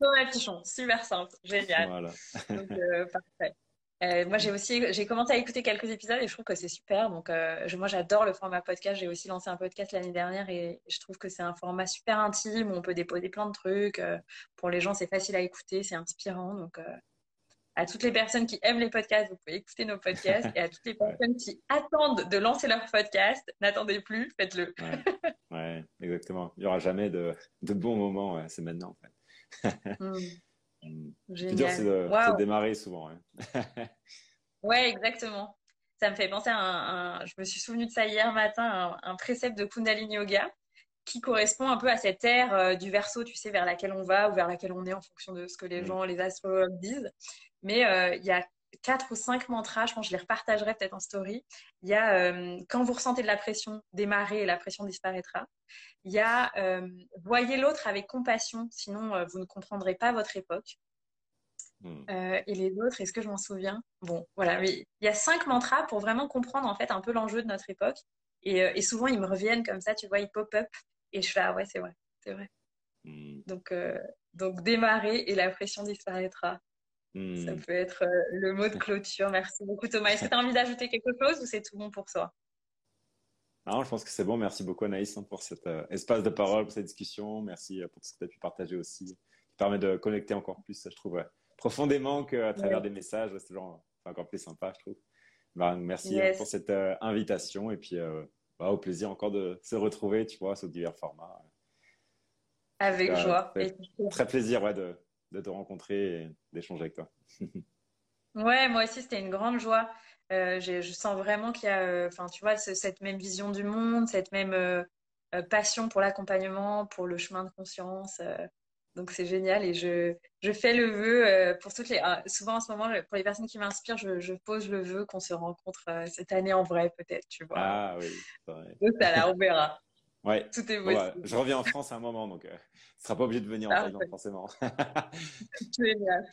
Thomas Pichon. Super simple. Génial. Voilà. Donc, parfait. Euh, moi, j'ai aussi j'ai commencé à écouter quelques épisodes et je trouve que c'est super. Donc, euh, moi, j'adore le format podcast. J'ai aussi lancé un podcast l'année dernière et je trouve que c'est un format super intime où on peut déposer plein de trucs. Euh, pour les gens, c'est facile à écouter, c'est inspirant. Donc, à toutes les personnes qui aiment les podcasts, vous pouvez écouter nos podcasts. et à toutes les personnes qui attendent de lancer leur podcast, n'attendez plus, faites-le. ouais. exactement. Il n'y aura jamais de, de bons moments. C'est maintenant, en fait. Hmm. Mm. Génial. c'est de, démarrer souvent. Ouais. ouais, exactement. Ça me fait penser à un, Je me suis souvenu de ça hier matin, un, précepte de Kundalini Yoga qui correspond un peu à cette ère euh, du verso, tu sais, vers laquelle on va ou vers laquelle on est en fonction de ce que les mm. gens, les astrologues disent. Mais euh, il y a quatre ou cinq mantras, je pense que je les repartagerai peut-être en story. Il y a euh, quand vous ressentez de la pression, démarrez et la pression disparaîtra. Il y a euh, voyez l'autre avec compassion, sinon euh, vous ne comprendrez pas votre époque. Hmm. et les autres, est-ce que je m'en souviens? Bon, voilà, mais il y a cinq mantras pour vraiment comprendre en fait un peu l'enjeu de notre époque. Et, souvent ils me reviennent comme ça, tu vois, ils pop-up et je fais ah ouais c'est vrai, c'est vrai. Hmm. Donc Donc démarrer et la pression disparaîtra. Ça hmm. peut être euh, le mot de clôture. Merci beaucoup Thomas. Est-ce que tu as envie d'ajouter quelque chose ou c'est tout bon pour toi? Non, je pense que c'est bon. Merci beaucoup Anaïs hein, pour cet euh, espace de parole, pour cette discussion. Merci pour tout ce que tu as pu partager aussi, qui permet de connecter encore plus, je trouve, profondément qu'à travers des messages. C'est encore plus sympa, je trouve. Bah, merci pour cette invitation et puis bah, au plaisir encore de se retrouver, tu vois, sous divers formats. Avec joie. Très plaisir ouais, de, de, te rencontrer et d'échanger avec toi. ouais, moi aussi, c'était une grande joie. Euh, je sens vraiment qu'il y a, euh, enfin, tu vois, cette même vision du monde, cette même euh, passion pour l'accompagnement, pour le chemin de conscience. donc c'est génial et je, je, fais le vœu pour toutes les. souvent en ce moment, pour les personnes qui m'inspirent, je, je, pose le vœu qu'on se rencontre cette année en vrai, peut-être, tu vois. Ah oui, c'est vrai. ça là, on verra. Ouais. Tout est possible. je reviens en France à un moment, donc euh, tu ne seras pas obligé de venir en Thaïlande, forcément. Génial.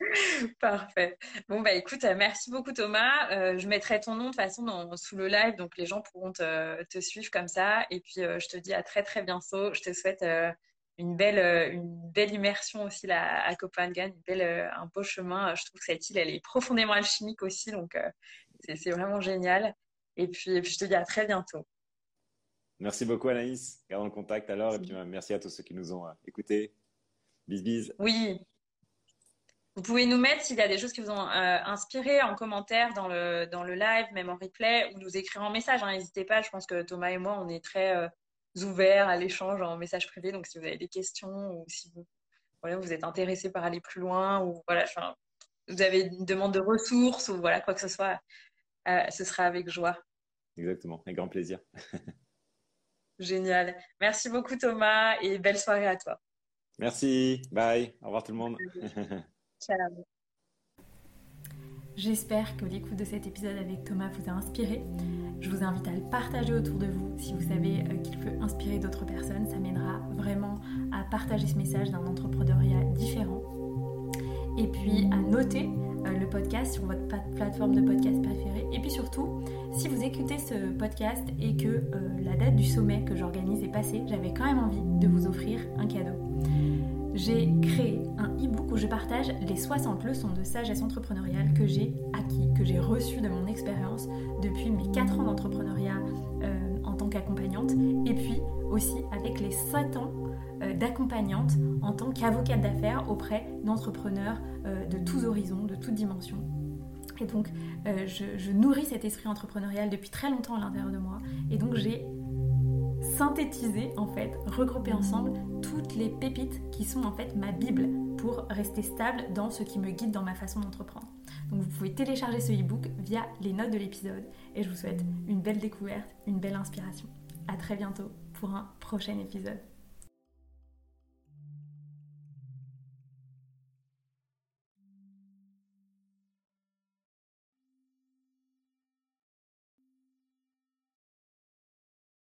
Parfait. Bon, bah écoute, euh, merci beaucoup Thomas. Euh, je mettrai ton nom de toute façon dans, sous le live, donc les gens pourront te, te suivre comme ça. Et puis, je te dis à très très bientôt. Je te souhaite une, belle, une belle immersion aussi là, à Copenhague, une belle, un beau chemin. Je trouve que cette île, elle est profondément alchimique aussi, donc c'est vraiment génial. Et puis, et puis, je te dis à très bientôt. Merci beaucoup Anaïs. Gardons le contact alors. Et puis euh, merci à tous ceux qui nous ont euh, écoutés. Bis bis. Oui. Vous pouvez nous mettre s'il y a des choses qui vous ont euh, inspiré en commentaire dans le, dans le live, même en replay, ou nous écrire en message. Hein. N'hésitez pas. Je pense que Thomas et moi, on est très ouverts à l'échange en message privé. Donc si vous avez des questions ou si vous, voilà, vous êtes intéressé par aller plus loin ou voilà, vous avez une demande de ressources ou voilà, quoi que ce soit, ce sera avec joie. Exactement, avec grand plaisir. Génial. Merci beaucoup Thomas et belle soirée à toi. Merci. Bye. Au revoir tout le monde. Ciao. J'espère que l'écoute de cet épisode avec Thomas vous a inspiré. Je vous invite à le partager autour de vous si vous savez euh, qu'il peut inspirer d'autres personnes. Ça m'aidera vraiment à partager ce message d'un entrepreneuriat différent. Et puis à noter le podcast sur votre plateforme de podcast préférée. Et puis surtout, si vous écoutez ce podcast et que euh, la date du sommet que j'organise est passée, j'avais quand même envie de vous offrir un cadeau. J'ai créé un e-book où je partage les 60 leçons de sagesse entrepreneuriale que j'ai acquis, que j'ai reçues de mon expérience depuis mes 4 ans d'entrepreneuriat euh, en tant qu'accompagnante et puis aussi avec les 7 ans euh, d'accompagnante en tant qu'avocate d'affaires auprès d'entrepreneurs de tous horizons, de toutes dimensions. Et donc, euh, je, nourris cet esprit entrepreneurial depuis très longtemps à l'intérieur de moi. Et donc, j'ai synthétisé, en fait, regroupé ensemble toutes les pépites qui sont en fait ma Bible pour rester stable dans ce qui me guide dans ma façon d'entreprendre. Donc, vous pouvez télécharger ce e-book via les notes de l'épisode. Et je vous souhaite une belle découverte, une belle inspiration. À très bientôt pour un prochain épisode.